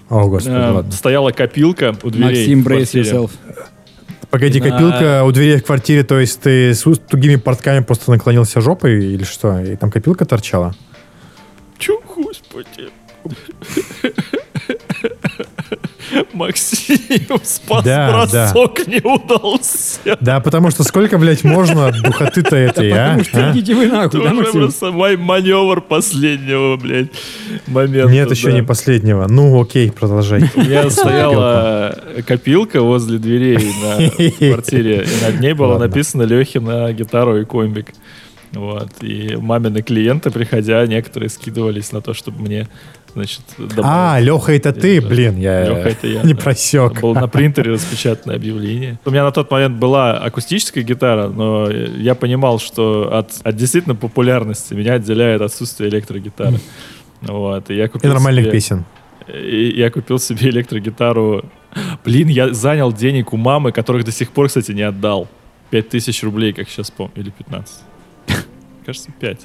О, господи, э, ладно. стояла копилка у дверей. Максим, brace yourself. Погоди, на- копилка у двери в квартире, то есть ты с тугими портками просто наклонился жопой или что? И там копилка торчала? Чё, господи? Максим, спас Да, бросок не удался. Да, потому что сколько, блядь, можно духоты-то этой, а? Потому что А? идите вы нахуй, Это да, Максим? просто мой маневр последнего, блядь, момента. Нет, еще да. не последнего. Ну, окей, продолжай. У меня стояла копилка возле дверей на квартире, и над ней было Ладно. написано Лехина гитару и комбик. Вот. И мамины клиенты, приходя, некоторые скидывались на то, чтобы мне, значит, А, Леха, это ты, блин, я Леха, это я, не да. просек. Было на принтере распечатанное объявление. У меня на тот момент была акустическая гитара, но я понимал, что от, от действительно популярности меня отделяет отсутствие электрогитары. Вот, и я И купил нормальных себе- песен. и я купил себе электрогитару. Блин, я занял денег у мамы, которых до сих пор, кстати, не отдал. 5000 рублей, как сейчас помню, или 15. Кажется, 5.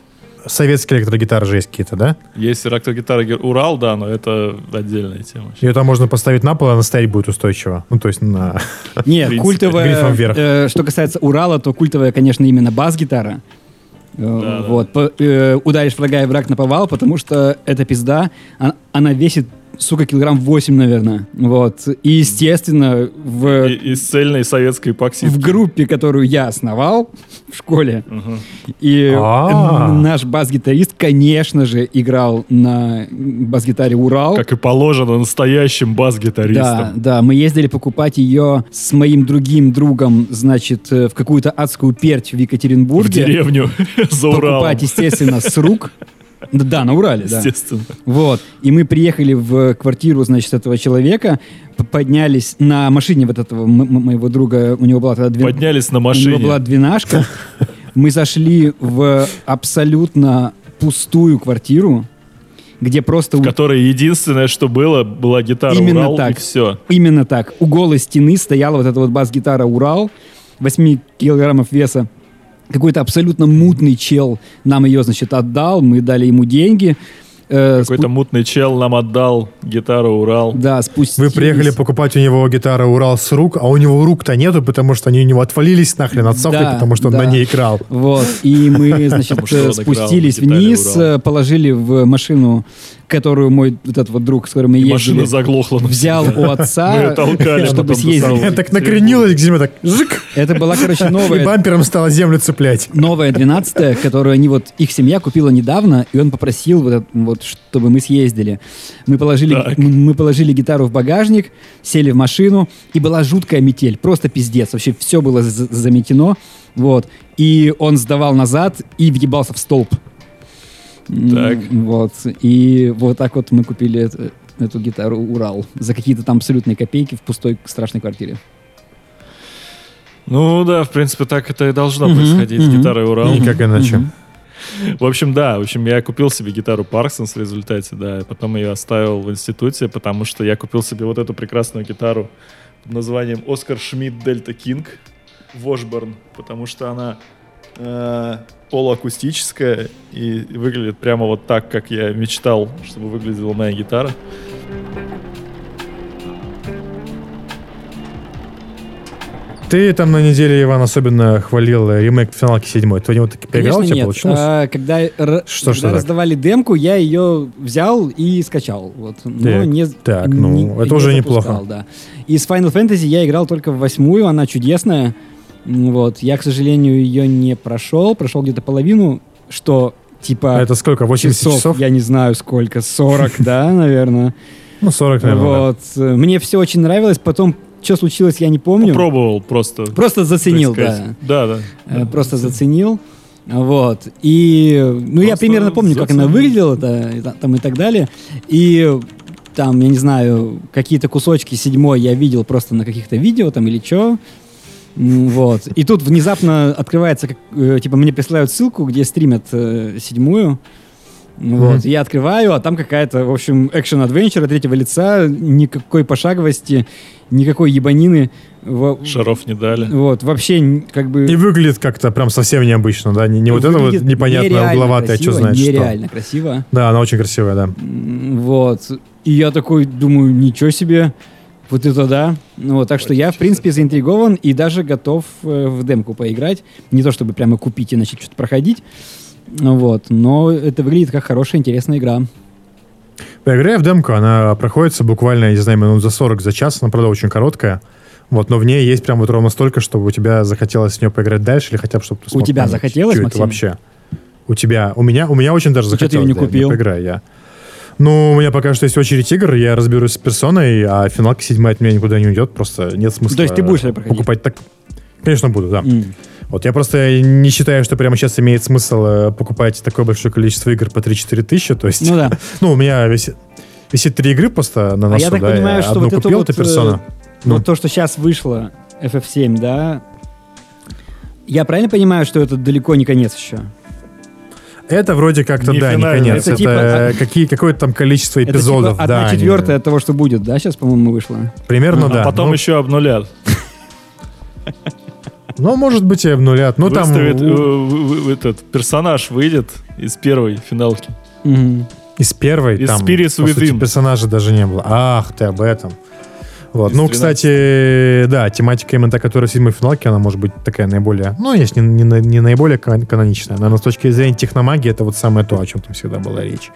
Советские электрогитары же есть какие-то, да? Есть электрогитара Гер- Урал, да, но это отдельная тема. Ее там можно поставить на пол, и она стоять будет устойчиво. Ну, то есть на... Нет, культовая, э, что касается Урала, то культовая, конечно, именно бас-гитара. Э, Да, да. вот, по- э, ударишь врага и враг наповал, потому что эта пизда, а- она весит, сука, килограмм 8, наверное. Вот. И, естественно, в, И- Из цельной советской эпоксидки. в группе, которую я основал в школе, и А. наш бас-гитарист, конечно же, играл на бас-гитаре Урал. Как и положено настоящим Да, бас-гитаристам. да, мы ездили покупать ее с моим другим другом, значит, э, в какую-то адскую перть в В Екатеринбурге. деревню за Уралом. Покупать, естественно, с рук. Да, на Урале, да. Естественно. Вот. И мы приехали в квартиру, значит, этого человека, поднялись на машине вот этого моего друга, у него была тогда две- Поднялись на у него машине. была двенашка. Мы зашли в абсолютно пустую квартиру, где просто В которой единственное, что было, была гитара Именно Урал, так. и все. именно так, у голой стены стояла вот эта вот бас-гитара Урал, 8 килограммов веса. Какой-то абсолютно мутный чел нам ее, значит, отдал, мы дали ему деньги. Э, Какой-то спу- мутный чел нам отдал гитару Урал. Да, спустились. Вы приехали покупать у него гитару Урал с рук, а у него рук-то нету, потому что они у него отвалились нахрен от совки, Да, потому что он да. на ней играл. Вот, и мы, значит, он спустились вниз, э, положили в машину, которую мой вот этот вот друг, с которым мы И ездили, машина заглохла. взял у отца, чтобы съездить. Так накренилась к земле, так жик, Это была, короче, и новая, бампером стала землю цеплять. новая 12 которую они вот, их семья купила недавно, и он попросил вот, вот чтобы мы съездили. Мы положили, Так. мы положили гитару в багажник, сели в машину, и была жуткая метель, просто пиздец. Вообще все было заметено, вот. И он сдавал назад и въебался в столб. Так. Вот. И вот так вот мы купили эту, эту гитару Урал за какие-то там абсолютные копейки в пустой страшной квартире. Ну да, в принципе, так это и должно Мгм, происходить с мгм. гитарой Урал. Никак иначе. Мгм. В общем, да, в общем, я купил себе гитару Parksons в результате, да, и потом ее оставил в институте, потому что я купил себе вот эту прекрасную гитару под названием Оскар Шмидт Дельта Кинг Вошборн, потому что она э, полуакустическая и выглядит прямо вот так, как я мечтал, чтобы выглядела моя гитара. Ты там на неделе, Иван, особенно хвалил ремейк финалки седьмой. Ты в него таки поиграл, у тебя нет. получилось? А, когда р- Что когда так? раздавали демку, я ее взял и скачал. Вот. Но Так, не, так, ну, это уже запускал, неплохо. Да. Из Final Fantasy я играл только в восьмую, она чудесная. Вот. Я, к сожалению, ее не прошел. Прошел где-то половину, что типа А это сколько, 80 часов? я не знаю сколько, 40, да, наверное. Ну, 40, наверное. Вот. Мне все очень нравилось. Потом, что случилось, я не помню. Пробовал просто. Просто заценил, да. Да, да. Э, Просто заценил. Вот. И, ну, я примерно помню, как она выглядела та- там и так далее. И там, я не знаю, какие-то кусочки седьмой я видел просто на каких-то видео там или что. Вот. И тут внезапно открывается, как, э, типа, мне присылают ссылку, где стримят э, седьмую. Вот. Мгм. Я открываю, а там какая-то, в общем, экшен-адвенчер от третьего лица, никакой пошаговости, никакой ебанины. Во- Шаров не дали. Вот, вообще, как бы... И выглядит как-то прям совсем необычно, да? Не, не вот это вот непонятное нереально угловатое, что красиво, значит что. Нереально красиво. Да, она очень красивая, да. Вот. И я такой думаю, ничего себе. Вот это да. Ну, вот, так что я, в принципе, заинтригован и даже готов э, в демку поиграть. Не то чтобы прямо купить и начать что-то проходить. Ну, Вот. Но это выглядит как хорошая, интересная игра. Поиграя в демку, она проходится буквально, я не знаю, минут за 40, за час. Она, правда, очень короткая. Вот, но в ней есть прям вот ровно столько, чтобы у тебя захотелось в нее поиграть дальше, или хотя бы, чтобы ты смог тебя понять, захотелось, что это Максим? вообще. У тебя, у меня, у меня очень даже Ну, чё ты захотелось. её не да, купил? я. Ну, у меня пока что есть очередь игр, я разберусь с персоной, а финалка седьмая от меня никуда не уйдет, просто нет смысла То есть ты будешь проходить? покупать так. Конечно, буду, да. М. Вот я просто не считаю, что прямо сейчас имеет смысл э, покупать такое большое количество игр по 3-4 тысячи, то есть... Ну да. Ну, у меня висит, висит три игры просто на А носу, я так да, понимаю, что одну вот это купил, вот, персона. э, Ну. Вот то, что сейчас вышло, FF7, да? Я правильно понимаю, что это далеко не конец еще? Это вроде как-то, Не да, не финальная. конец. Это Это, типа, а- какие, какое-то там количество Это эпизодов. типа да, одна они- четвертая от того, что будет, да? Сейчас, по-моему, вышло. Примерно, а да. потом ну, еще обнулят. ну, может быть, и обнулят. Ну, там э, этот персонаж выйдет из первой финалки. Из первой из там, Spirits Within. персонажа даже не было. Ах, ты об этом. Вот. Ну, 13. кстати, да, тематика именно та, которая в седьмой финалке, она может быть такая наиболее, ну, есть не, не, не наиболее кан- каноничная, но с точки зрения техномагии это вот самое то, о чем там всегда была речь.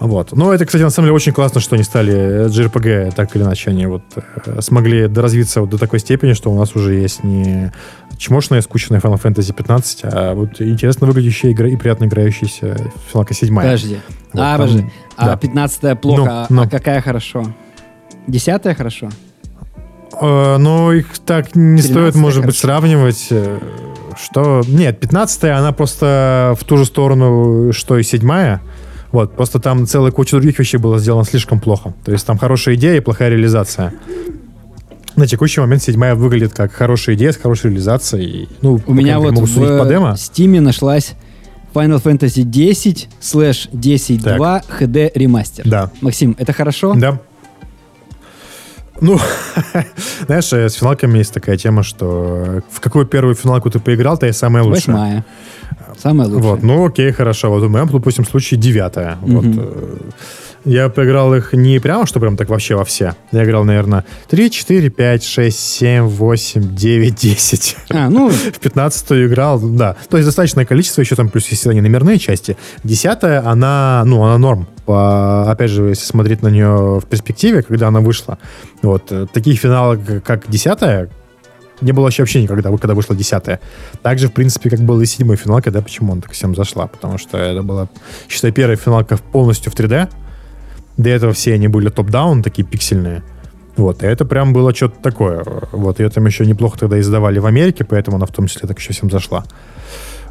Вот. Но это, кстати, на самом деле очень классно, что они стали э, JRPG, так или иначе, они вот э, смогли доразвиться вот до такой степени, что у нас уже есть не чмошная, скучная Final Fantasy 15, а вот интересно выглядящая игра и приятно играющаяся финалка 7. Подожди. Вот а, там- подожди. А да. 15 плохо, Ну, а- ну. а какая хорошо? Десятая хорошо? Э, ну, их так не 13-я, стоит, может быть, короче. сравнивать. э, Что... Нет, 15 она просто в ту же сторону, что и седьмая. Вот, просто там целая куча других вещей было сделано слишком плохо. То есть там хорошая идея и плохая реализация. На текущий момент седьмая выглядит как хорошая идея с хорошей реализацией. Ну, У меня вот могу в по демо. Steam нашлась Final Fantasy 10 слэш 10.2 HD ремастер. Да. Максим, это хорошо? Да. Ну, знаешь, э, с финалками есть такая тема, что э, в какую первую финалку ты поиграл, та и самая лучшая. Восьмая. Самая лучшая. Вот, ну окей, хорошо. Вот у меня, допустим, случае девятая. Вот, я поиграл их не прямо, что прям так вообще во все. Я играл, наверное, 3, 4, 5, 6, 7, 8, 9, 10. А, ну, В 15 играл, да. То есть достаточное количество, еще там плюс есть они номерные части. Десятая, она, ну, она норм. По, опять же, если смотреть на нее в перспективе, когда она вышла. Вот, э, таких финалов, как десятая, не было вообще, вообще никогда, когда вышла десятая. Также, в принципе, как был и седьмой финал, когда почему он так всем зашла. Потому что это была, считай, первая финалка полностью в 3D. До этого все они были топ-даун, такие пиксельные. Вот, и это прям было что-то такое. Вот, ее там еще неплохо тогда издавали в Америке, поэтому она в том числе так еще всем зашла.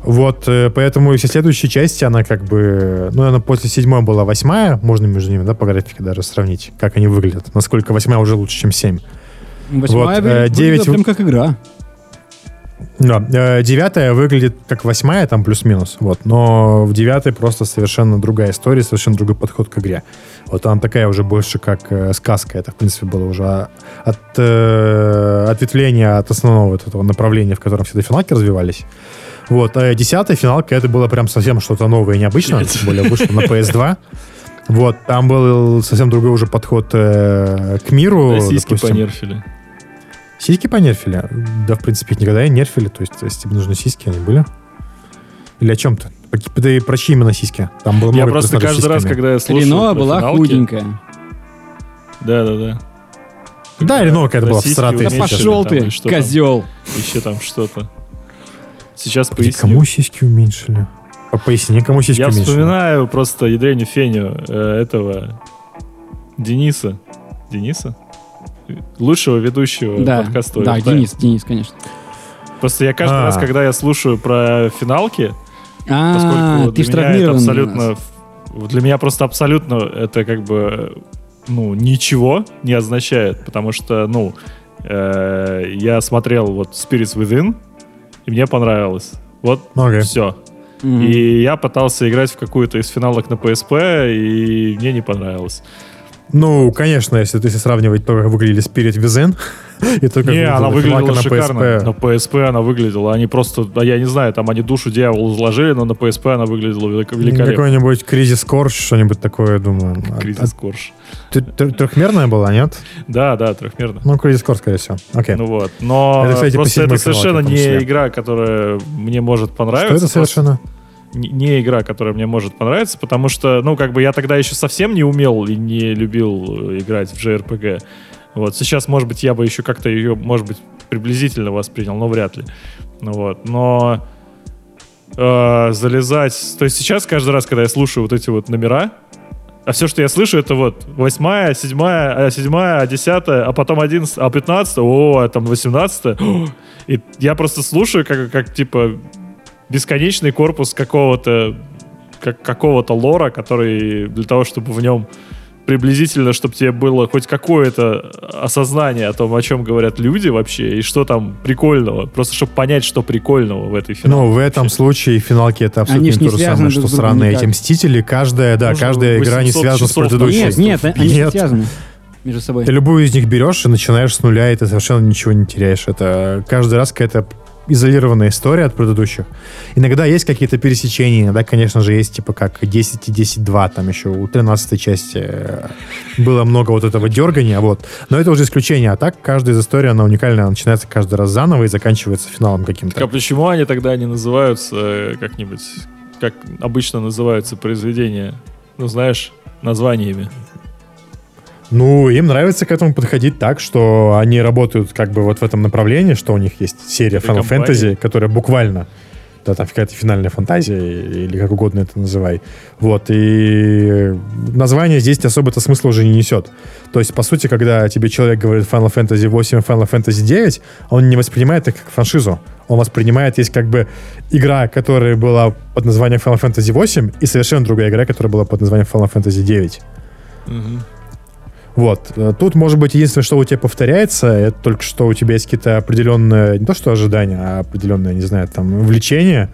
Вот, э, поэтому все следующие части, она как бы... Ну, она после седьмой была восьмая, можно между ними, да, по графике даже сравнить, как они выглядят. Насколько восьмая уже лучше, чем семь. восьмая Вот, выглядит э, девять прям как игра. Да, э, девятая выглядит как восьмая, там плюс-минус, вот, но в девятой просто совершенно другая история, совершенно другой подход к игре. Вот она такая уже больше как э, сказка, это, в принципе, было уже а- от э, ответвления от основного вот этого направления, в котором все эти финалки развивались. Вот, а десятая финалка, это было прям совсем что-то новое и необычное, тем более вышло на PS2. Вот, там был совсем другой уже подход э, к миру. Российский допустим. понерфили. Сиськи понерфили? Да, в принципе, их никогда и нерфили. То есть, если тебе нужны сиськи, они были. Или о чем ты? Ты про чьи именно сиськи? Там было Я просто каждый раз, сиськами. когда я слушаю Рено была финалки- худенькая. Да, да, да. Да, Рено какая-то была всратая. Да пошел там, ты, там? козел. Еще там что-то. Сейчас Погоди, поясню. Кому сиськи уменьшили? По- Поясни, кому сиськи Я уменьшили? вспоминаю просто ядреню Феню э, этого Дениса. Дениса? Лучшего ведущего Да, подкаста да. Денис, Денис, конечно. Просто я каждый А. раз, когда я слушаю про финалки, А, поскольку ты для меня это абсолютно... Для меня просто абсолютно это как бы ну, ничего не означает, потому что, ну, э, я смотрел вот Spirits Within, и мне понравилось. Вот Окей. все. Мгм. И я пытался играть в какую-то из финалок на PSP, и мне не понравилось. Ну, конечно, если, если сравнивать то, как выглядели Spirit Within, и то, как не, она выглядела финалка шикарно. на На PSP. PSP она выглядела. Они просто, да я не знаю, там они душу дьяволу изложили, но на PSP она выглядела велико- великолепно. Какой-нибудь Кризис Корж, что-нибудь такое, думаю. А- Кризис Корж. Трехмерная была, нет? Да, да, трехмерно. Ну, Кризис Корж, скорее всего. Окей. Ну вот. Но Это, кстати, просто это совершенно не игра, которая мне может Что понравиться. это Просто совершенно? Не, не игра, которая мне может понравиться, потому что, ну, как бы я тогда еще совсем не умел и не любил э, играть в JRPG. Вот. Сейчас, может быть, я бы еще как-то ее, может быть, приблизительно воспринял, но вряд ли. Ну вот. Но э, залезать... То есть сейчас каждый раз, когда я слушаю вот эти вот номера, а все, что я слышу, это вот восьмая, седьмая, а седьмая, а десятая, а потом одиннадцатая, а пятнадцатая, о, а там восемнадцатая. И я просто слушаю, как, как типа бесконечный корпус какого-то как, какого-то лора, который для того, чтобы в нем приблизительно, чтобы тебе было хоть какое-то осознание о том, о чем говорят люди вообще, и что там прикольного. Просто чтобы понять, что прикольного в этой финале. Ну, в этом случае финалки это абсолютно Они не то же связаны самое, что сраные эти Мстители. Каждая, да, Нужно каждая игра не 800 связана с предыдущей. Нет, нет, они не Нет. связаны между собой. Ты любую из них берешь и начинаешь с нуля, и ты совершенно ничего не теряешь. Это каждый раз какая-то изолированная история от предыдущих. Иногда есть какие-то пересечения, иногда, конечно же, есть типа как 10 и 10.2, там еще у 13 части э, было много вот этого дергания, вот. Но это уже исключение, а так каждая из историй, она уникальная, начинается каждый раз заново и заканчивается финалом Так а каким-то. почему они тогда не называются э, как-нибудь, как обычно называются произведения, ну знаешь, названиями? Ну, им нравится к этому подходить так, что они работают как бы вот в этом направлении, что у них есть серия Final. Fantasy, которая буквально, да, там какая-то финальная фантазия, или как угодно это называй. Вот, и название здесь особо-то смысла уже не несет. То есть, по сути, когда тебе человек говорит Final Fantasy 8 и Final Fantasy 9, он не воспринимает это как франшизу. Он воспринимает, есть как бы игра, которая была под названием Final Fantasy 8, и совершенно другая игра, которая была под названием Final Fantasy 9. Мгм. Вот. Э, Тут, может быть, единственное, что у тебя повторяется, это только что у тебя есть какие-то определенные, не то что ожидания, а определенное, не знаю, там, влечение.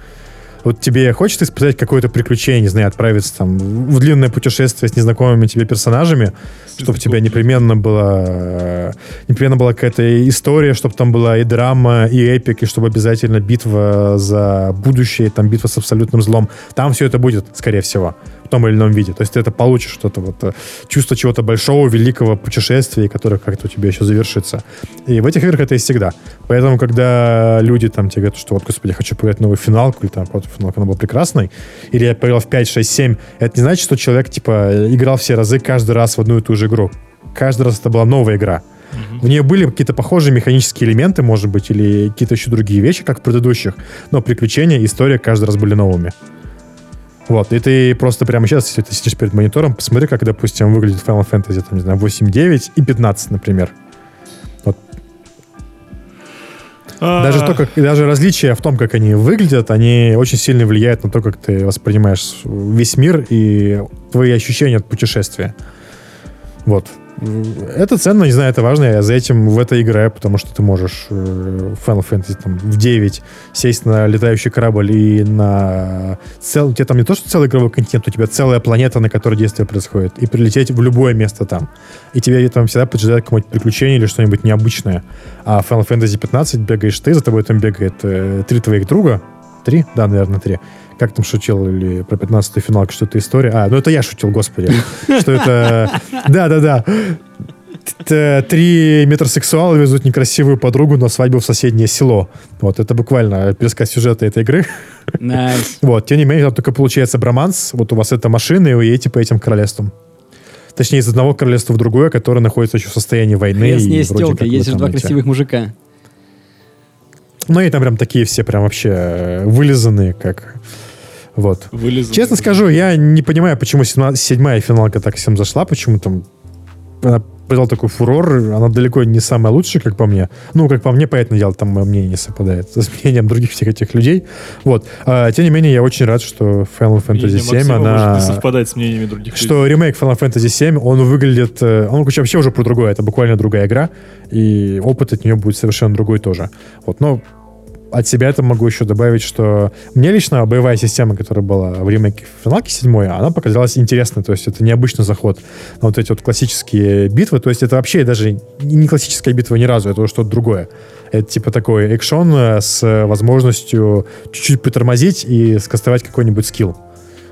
Вот тебе хочется испытать какое-то приключение, не знаю, отправиться там в длинное путешествие с незнакомыми тебе персонажами, чтобы у тебя непременно была э, непременно была какая-то история, чтобы там была и драма, и эпик, и чтобы обязательно битва за будущее, там битва с абсолютным злом. Там все это будет, скорее всего, том или ином виде. То есть ты это получишь, что-то вот э, чувство чего-то большого, великого путешествия, которое как-то у тебя еще завершится. И в этих играх это есть всегда. Поэтому, когда люди там тебе говорят, что вот, господи, я хочу поиграть в новую финалку, или там вот финалка она была прекрасной, или я поиграл в 5, 6, 7, это не значит, что человек, типа, играл все разы каждый раз в одну и ту же игру. Каждый раз это была новая игра. В нее были какие-то похожие механические элементы, может быть, или какие-то еще другие вещи, как в предыдущих. Но приключения, история каждый раз были новыми. Вот, и ты просто прямо сейчас, если ты сидишь перед монитором, посмотри, как, допустим, выглядит Final Fantasy, там, не знаю, 8, 9 и 15, например. Даже А, то, как, даже различия в том, как они выглядят, они очень сильно влияют на то, как ты воспринимаешь весь мир и твои ощущения от путешествия. Вот. Это ценно, не знаю, это важно. Я за этим в это играю, потому что ты можешь э, в Final Fantasy там, в 9 сесть на летающий корабль и на... Цел... У тебя там не то, что целый игровой континент, у тебя целая планета, на которой действие происходит, и прилететь в любое место там. И тебе там всегда поджидает какое-нибудь приключение или что-нибудь необычное. А в Final Fantasy 15 бегаешь ты, за тобой там бегает э, три твоих друга. Три? Да, наверное, три. Как там шутил или про 15-ю финалку, что это история? А, ну это я шутил, господи. Что это... Да-да-да. Три метросексуала везут некрасивую подругу на свадьбу в соседнее село. Вот, это буквально пересказ сюжета этой игры. Nice. Вот, тем не менее, там только получается броманс. Вот у вас это машина, и вы едете по этим королевствам. Точнее, из одного королевства в другое, которое находится еще в состоянии войны. Ней вроде стелка, есть же два красивых мужика. Ну, и там прям такие все прям вообще э, вылизанные, как... Вот. вылезла. Честно скажу, я не понимаю, почему седьма- седьмая финалка так всем зашла, почему там она произвела такой фурор, она далеко не самая лучшая, как по мне. Ну, как по мне, понятное дело, там мое мнение не совпадает с мнением других всех этих людей. Вот. А, тем не менее, я очень рад, что Final Fantasy Мнение 7, Максима она... может не совпадать с мнениями других людей. Что ремейк Final Fantasy 7, он выглядит... э, Он вообще уже про другое. Это буквально другая игра. И опыт от нее будет совершенно другой тоже. Вот, но от себя это могу еще добавить, что мне лично боевая система, которая была в ремейке Финалки 7, она показалась интересной. То есть это необычный заход на вот эти вот классические битвы. То есть это вообще даже не классическая битва ни разу, это уже что-то другое. Это типа такой экшон э, с возможностью чуть-чуть притормозить и скастовать какой-нибудь скилл.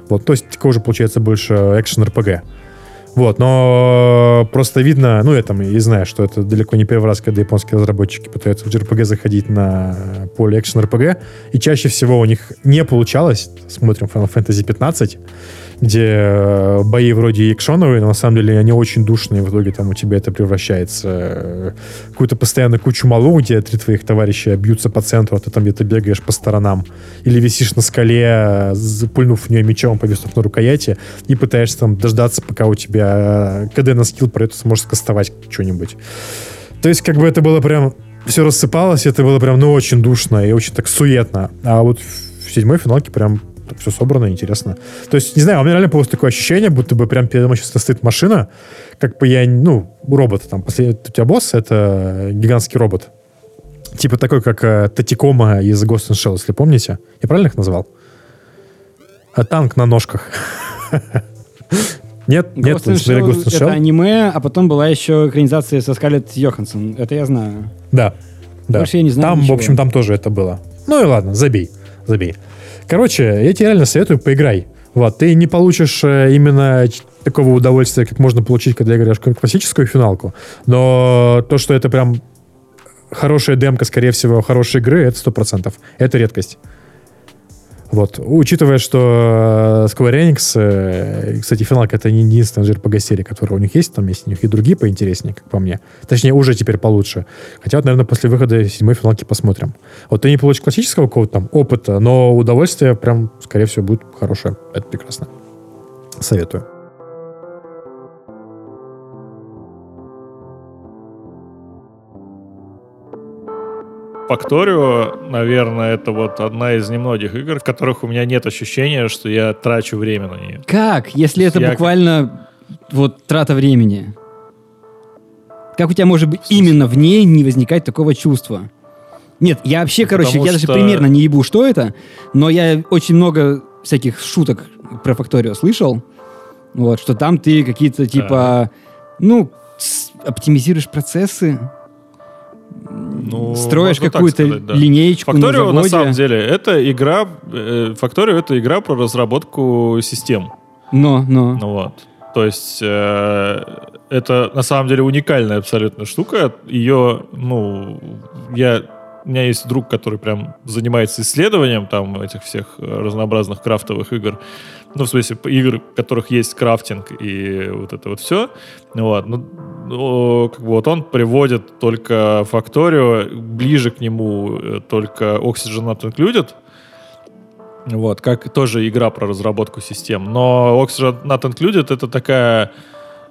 Вот, то есть такой уже получается больше экшен РПГ. Вот, но просто видно, ну, я там и знаю, что это далеко не первый раз, когда японские разработчики пытаются в JRPG заходить на поле экшен RPG, и чаще всего у них не получалось. Смотрим Final Fantasy 15, где э, бои вроде экшоновые, но на самом деле они очень душные, в итоге там у тебя это превращается э, в какую-то постоянно кучу малу, где три твоих товарища бьются по центру, а ты там где-то бегаешь по сторонам. Или висишь на скале, запульнув в нее мечом, повиснув на рукояти, и пытаешься там дождаться, пока у тебя КД на скилл про это сможешь скастовать что-нибудь. То есть, как бы это было прям... Все рассыпалось, это было прям, ну, очень душно и очень так суетно. А вот в седьмой финалке прям все собрано, интересно. То есть, не знаю, у меня реально просто такое ощущение, будто бы прям передо мной сейчас стоит машина, как бы я, ну, робот там, последний, у тебя босс, это гигантский робот. Типа такой, как э, Татикома из Ghost in Shell, если помните. Я правильно их назвал? А танк на ножках. Нет, нет, Ghost in Shell Ghost in это аниме, а потом была еще экранизация со Скарлетт Йоханссон. Это я знаю. Да. да. Больше я не знаю Там, ничего. в общем, там тоже это было. Ну и ладно, забей. Забей. Короче, я тебе реально советую, поиграй. Вот, ты не получишь э, именно такого удовольствия, как можно получить, когда играешь какую-нибудь классическую финалку. Но то, что это прям хорошая демка, скорее всего, хорошей игры, это сто процентов. Это редкость. Вот. Учитывая, что э, Square Enix, э, кстати, финалка это не единственная JRPG-серия, которая у них есть, там есть у них и другие поинтереснее, как по мне. Точнее, уже теперь получше. Хотя, вот, наверное, после выхода седьмой финалки посмотрим. Вот ты не получишь классического какого-то там опыта, но удовольствие прям, скорее всего, будет хорошее. Это прекрасно. Советую. Factorio, наверное, это вот одна из немногих игр, в которых у меня нет ощущения, что я трачу время на нее. Как, если это Я- буквально вот трата времени? Как у тебя может быть именно в ней не возникать такого чувства? Нет, я вообще, короче, Потому я даже примерно не ебу, что это, но я очень много всяких шуток про Факторио слышал, вот, что там ты какие-то типа, ну, с- оптимизируешь процессы, Ну, строишь какую-то да. линеечку Factorio, на на самом деле, это игра... э, Factorio — это игра про разработку систем. Но, но. Ну вот. То есть э, это на самом деле уникальная абсолютно штука. Ее, ну, я у меня есть друг, который прям занимается исследованием там этих всех э, разнообразных крафтовых игр. Ну, в смысле, игр, в которых есть крафтинг и вот это вот все. Вот. Ну, как бы вот он приводит только Factorio, ближе к нему э, только Oxygen Not Included. Вот, как тоже игра про разработку систем. Но Oxygen Not Included это такая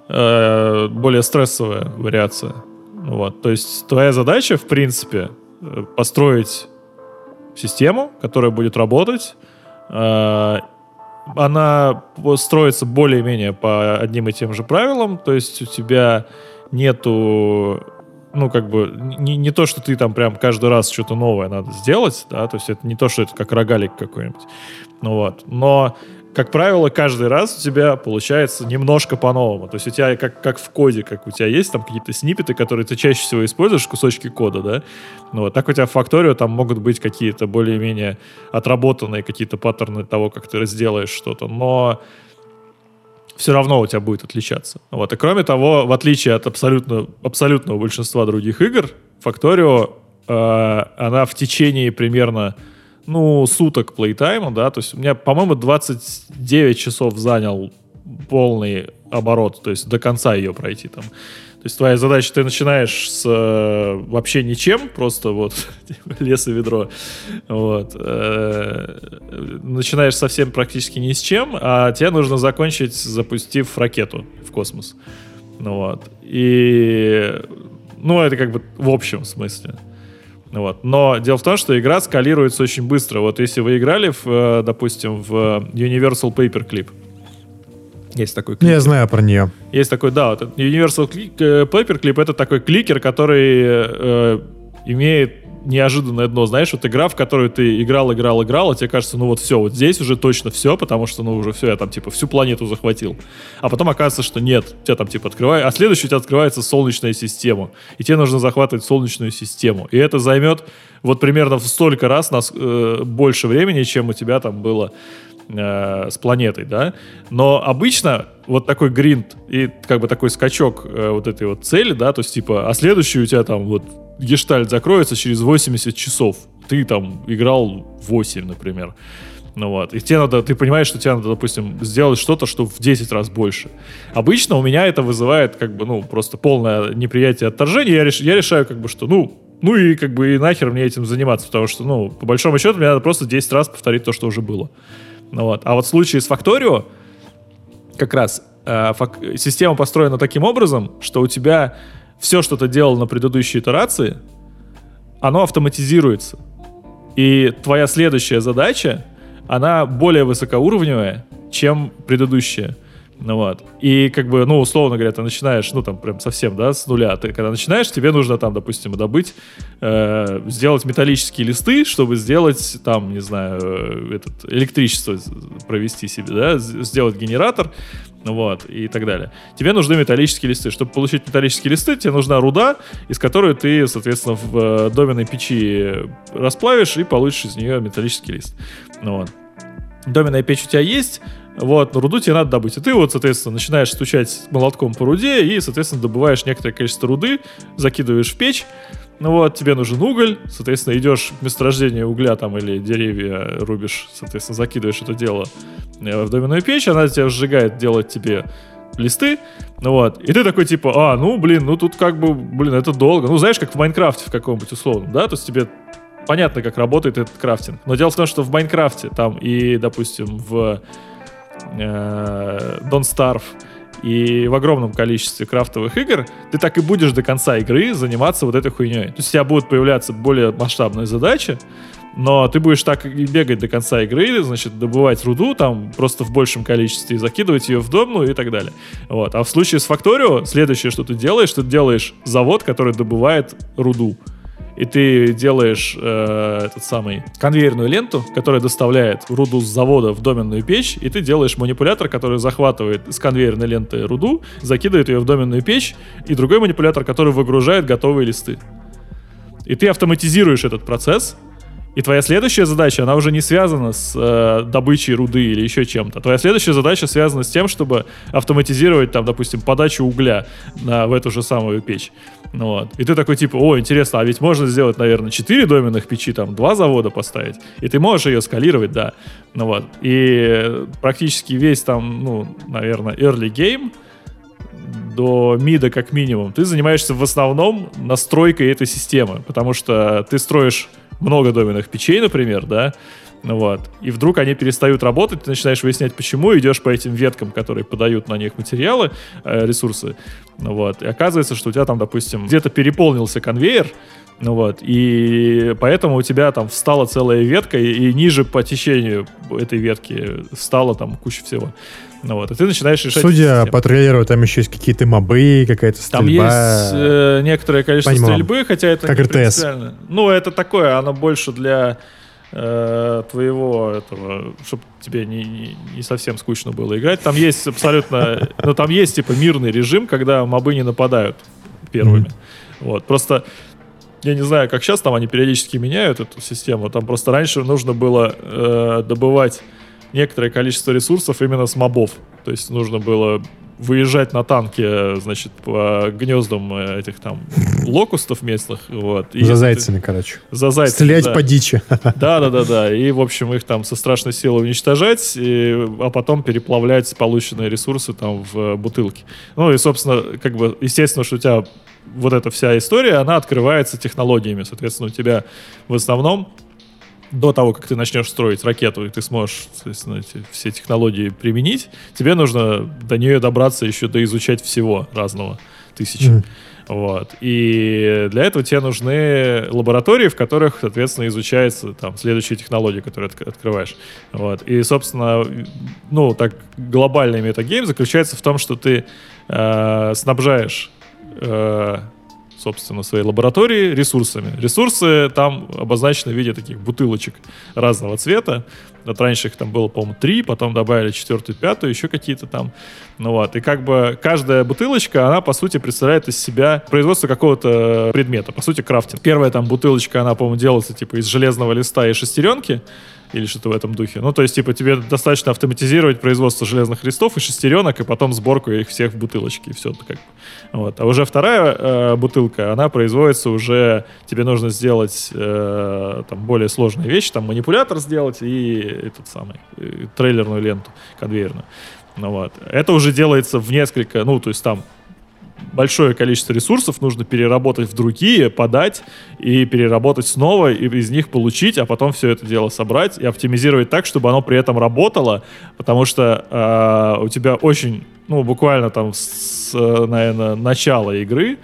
э, более стрессовая вариация. Вот, то есть твоя задача, в принципе, построить систему, которая будет работать. Э, она строится более-менее по одним и тем же правилам, то есть у тебя нету ну, как бы, не, не то, что ты там прям каждый раз что-то новое надо сделать, да, то есть это не то, что это как рогалик какой-нибудь, ну вот, но, как правило, каждый раз у тебя получается немножко по-новому, то есть у тебя как, как в коде, как у тебя есть там какие-то сниппеты, которые ты чаще всего используешь, кусочки кода, да, ну вот, так у тебя в Factorio там могут быть какие-то более-менее отработанные какие-то паттерны того, как ты разделаешь что-то, но все равно у тебя будет отличаться. Вот. И кроме того, в отличие от абсолютно, абсолютного большинства других игр, Factorio, э, она в течение примерно ну, суток плейтайма, да, то есть у меня, по-моему, 29 часов занял полный оборот, то есть до конца ее пройти там. То есть твоя задача, ты начинаешь с э, вообще ничем, просто вот лес и ведро. Вот. Э, начинаешь совсем практически ни с чем, а тебе нужно закончить, запустив ракету в космос. Ну вот. И... Ну, это как бы в общем смысле. Вот. Но дело в том, что игра скалируется очень быстро. Вот если вы играли, в, э, допустим, в Universal Paperclip, есть такой Ну, клик. я знаю про нее. Есть такой, да, вот Universal э, Paperclip это такой кликер, который э, имеет неожиданное дно. Знаешь, вот игра, в которую ты играл, играл, играл, а тебе кажется, ну вот все, вот здесь уже точно все, потому что, ну уже все, я там типа всю планету захватил. А потом оказывается, что нет, тебя там типа открывает, а следующий у тебя открывается солнечная система, и тебе нужно захватывать солнечную систему. И это займет вот примерно в столько раз нас, э, больше времени, чем у тебя там было э, с планетой, да. Но обычно вот такой гринд и как бы такой скачок э, вот этой вот цели, да, то есть типа, а следующий у тебя там вот гештальт закроется через 80 часов. Ты там играл 8, например. Ну вот. И тебе надо, ты понимаешь, что тебе надо, допустим, сделать что-то, что в 10 раз больше. Обычно у меня это вызывает, как бы, ну, просто полное неприятие отторжения. Я, реш- я решаю, как бы, что, ну, ну и как бы и нахер мне этим заниматься, потому что, ну, по большому счету, мне надо просто 10 раз повторить то, что уже было. Ну вот. А вот в случае с Factorio, как раз э, фак- система построена таким образом, что у тебя все, что ты делал на предыдущей итерации, оно автоматизируется. И твоя следующая задача, она более высокоуровневая, чем предыдущая. Ну вот. И как бы, ну, условно говоря, ты начинаешь, ну, там, прям совсем, да, с нуля. Ты когда начинаешь, тебе нужно там, допустим, добыть, э, сделать металлические листы, чтобы сделать там, не знаю, э, этот, электричество провести себе, да, сделать генератор, вот, и так далее. Тебе нужны металлические листы. Чтобы получить металлические листы, тебе нужна руда, из которой ты, соответственно, в э, доменной печи расплавишь и получишь из нее металлический лист. Ну вот. Доменная печь у тебя есть, вот, но руду тебе надо добыть. И ты вот, соответственно, начинаешь стучать молотком по руде и, соответственно, добываешь некоторое количество руды, закидываешь в печь, ну вот, тебе нужен уголь, соответственно, идешь в месторождение угля там или деревья рубишь, соответственно, закидываешь это дело э, в доменную печь, она тебя сжигает, делает тебе листы, ну вот, и ты такой типа, а, ну, блин, ну тут как бы, блин, это долго, ну, знаешь, как в Майнкрафте в каком-нибудь условном, да, то есть тебе понятно, как работает этот крафтинг, но дело в том, что в Майнкрафте там и, допустим, в Don't Starve и в огромном количестве крафтовых игр, ты так и будешь до конца игры заниматься вот этой хуйней. То есть у тебя будут появляться более масштабные задачи, но ты будешь так и бегать до конца игры, значит, добывать руду там просто в большем количестве закидывать ее в дом, ну и так далее. Вот. А в случае с Factorio, следующее, что ты делаешь, ты делаешь завод, который добывает руду и ты делаешь э, этот самый конвейерную ленту, которая доставляет руду с завода в доменную печь, и ты делаешь манипулятор, который захватывает с конвейерной ленты руду, закидывает ее в доменную печь, и другой манипулятор, который выгружает готовые листы. И ты автоматизируешь этот процесс, и твоя следующая задача, она уже не связана с э, добычей руды или еще чем-то. Твоя следующая задача связана с тем, чтобы автоматизировать, там, допустим, подачу угля на, в эту же самую печь. Ну, вот. И ты такой, типа, о, интересно, а ведь можно сделать, наверное, 4 доменных печи, там, два завода поставить. И ты можешь ее скалировать, да. Ну вот. И практически весь там, ну, наверное, early game до мида как минимум, ты занимаешься в основном настройкой этой системы, потому что ты строишь много доменных печей, например, да, ну вот. И вдруг они перестают работать, ты начинаешь выяснять, почему, идешь по этим веткам, которые подают на них материалы, э, ресурсы. Ну вот. И оказывается, что у тебя там, допустим, где-то переполнился конвейер, ну вот, и поэтому у тебя там встала целая ветка, и, и ниже по течению этой ветки встала там куча всего. Ну вот, и ты начинаешь решать... Судя по трейлеру, там еще есть какие-то мобы, какая-то стрельба. Там есть э, некоторое количество Понимаю. стрельбы, хотя это Как не РТС. Ну, это такое, оно больше для э, твоего этого, чтобы тебе не, не, не совсем скучно было играть. Там есть абсолютно... Ну, там есть, типа, мирный режим, когда мобы не нападают первыми. Вот, просто... Я не знаю, как сейчас там они периодически меняют эту систему. Там просто раньше нужно было э, добывать некоторое количество ресурсов именно с мобов. То есть нужно было выезжать на танке, значит, по гнездам э, этих там локустов местных, вот. И За зайцами, короче. За зайцами, Стрелять да. по дичи. Да, да, да, да. И, в общем, их там со страшной силой уничтожать, и- а потом переплавлять полученные ресурсы там в бутылки. Ну и, собственно, как бы, естественно, что у тебя вот эта вся история, она открывается технологиями. Соответственно, у тебя в основном до того, как ты начнешь строить ракету, и ты сможешь, соответственно, эти все технологии применить, тебе нужно до нее добраться еще до изучать всего разного тысячи. Мгм. Вот. И для этого тебе нужны лаборатории, в которых, соответственно, изучается там следующие технологии, которые отк- открываешь. Вот. И, собственно, ну, так глобальный метагейм заключается в том, что ты э, снабжаешь э, собственно, своей лаборатории ресурсами. Ресурсы там обозначены в виде таких бутылочек разного цвета. Вот раньше их там было, по-моему, три, потом добавили четвертую, пятую, еще какие-то там. Ну вот, и как бы каждая бутылочка, она, по сути, представляет из себя производство какого-то предмета, по сути, крафтинг. Первая там бутылочка, она, по-моему, делается, типа, из железного листа и шестеренки, или что-то в этом духе. Ну, то есть, типа, тебе достаточно автоматизировать производство железных листов и шестеренок, и потом сборку их всех в бутылочки, и все как бы. Вот. А уже вторая э, бутылка, она производится уже, тебе нужно сделать э, там более сложные вещи, там манипулятор сделать и этот самый, э, трейлерную ленту конвейерную. Ну, вот. Это уже делается в несколько, ну, то есть там большое количество ресурсов нужно переработать в другие, подать и переработать снова, и из них получить, а потом все это дело собрать и оптимизировать так, чтобы оно при этом работало, потому что э, у тебя очень, ну, буквально там с, наверное, начала игры,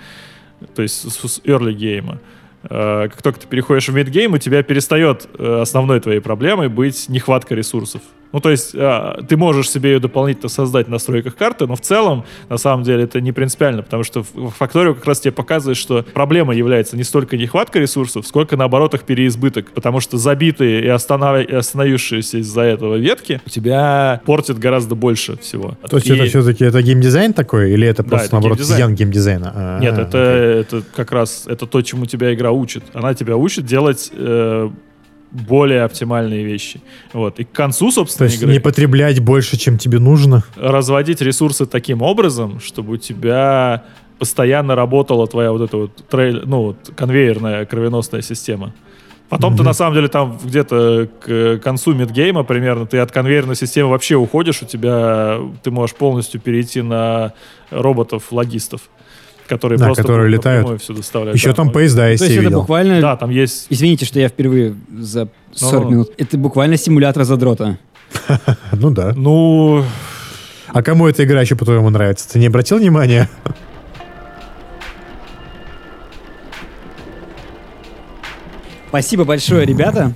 то есть с, early гейма, э, как только ты переходишь в мидгейм, у тебя перестает э, основной твоей проблемой быть нехватка ресурсов. Ну, то есть а, ты можешь себе ее дополнительно создать в настройках карты, но в целом, на самом деле, это не принципиально, потому что Factorio как раз тебе показывает, что проблема является не столько нехватка ресурсов, сколько, наоборот, их переизбыток, потому что забитые и, останов... и остановившиеся из-за этого ветки у тебя портят гораздо больше всего. То есть И- это все-таки это геймдизайн такой, или это Да, просто, это наоборот, геймдизайн. геймдизайна? А, Нет, это, это как раз это то, чему тебя игра учит. Она тебя учит делать э, более оптимальные вещи. Вот. И к концу, То собственно, есть игры не потреблять больше, чем тебе нужно? разводить ресурсы таким образом, чтобы у тебя постоянно работала твоя вот эта вот трейль, ну, вот конвейерная кровеносная система. Потом ты Мгм. на самом деле там где-то к концу мидгейма примерно ты от конвейерной системы вообще уходишь, у тебя ты можешь полностью перейти на роботов-логистов, которые Да, просто которые летают. все доставляют. Еще Да, там ну, поезда есть, То есть я это видел. буквально... Да, там есть Извините, что я впервые за 40 Ну. минут. Это буквально симулятор задрота. Ну да. Ну, А кому эта игра еще, по-твоему, нравится? Ты не обратил внимания? Спасибо большое, ребята.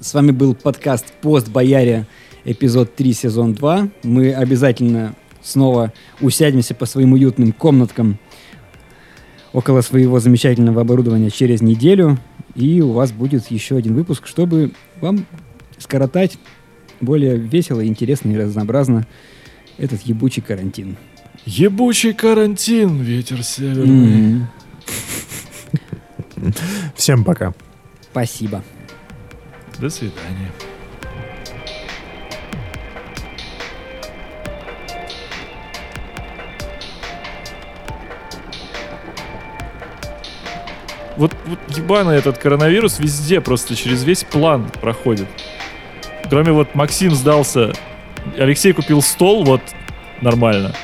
С вами был подкаст «Пост Бояре», эпизод 3, сезон 2. Мы обязательно снова усядемся по своим уютным комнаткам около своего замечательного оборудования через неделю. И у вас будет еще один выпуск, чтобы вам скоротать более весело, интересно и разнообразно этот ебучий карантин. Ебучий карантин, ветер северный. М, Всем пока. Спасибо. До свидания. Вот, вот ебаный этот коронавирус везде просто через весь план проходит. Кроме вот Максим сдался, Алексей купил стол, вот нормально.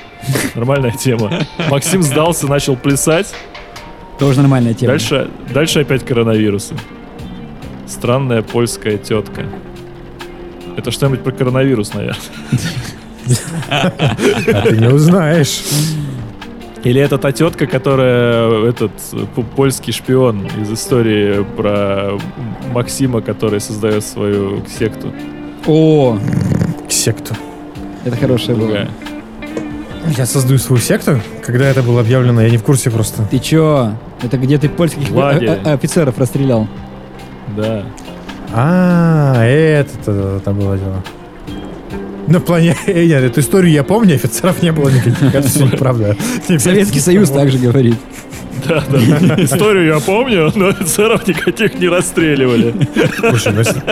Нормальная тема. Максим сдался, начал плясать. Тоже нормальная тема. Дальше, дальше опять коронавирусы. Странная польская тетка. Это что-нибудь про коронавирус, наверное. А ты не узнаешь. Или это та тетка, которая этот п- польский шпион из истории про Максима, который создает свою секту. О, секту. это хорошая была. Я создаю свою секту? Когда это было объявлено, я не в курсе просто. Ты чё? Это где ты польских э, э, офицеров расстрелял? Да. А, это там было дело. Ну, в плане, нет, эту историю я помню, офицеров не было никаких, неправда. Советский Союз также говорит. Да, да. Историю я помню, но офицеров никаких не расстреливали. Слушай, ну, если-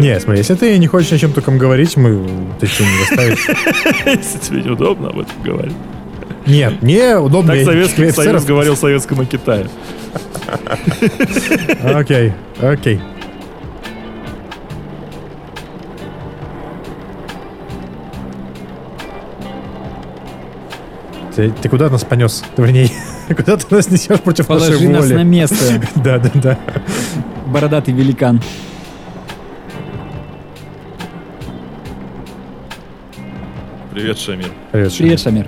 Не, смотри, если ты не хочешь о чем таком говорить, мы ты что, не доставишь? Если тебе неудобно об этом говорить. Нет, не удобно. Так Советский Союз говорил советскому Китаю. Окей, окей. Ты, ты куда нас понес? Вернее, куда ты нас несешь против Положи нашей нас на воли? место, Да, да, да. бородатый великан. Привет, Шамир. Привет, Шамиль. Привет, Шамир.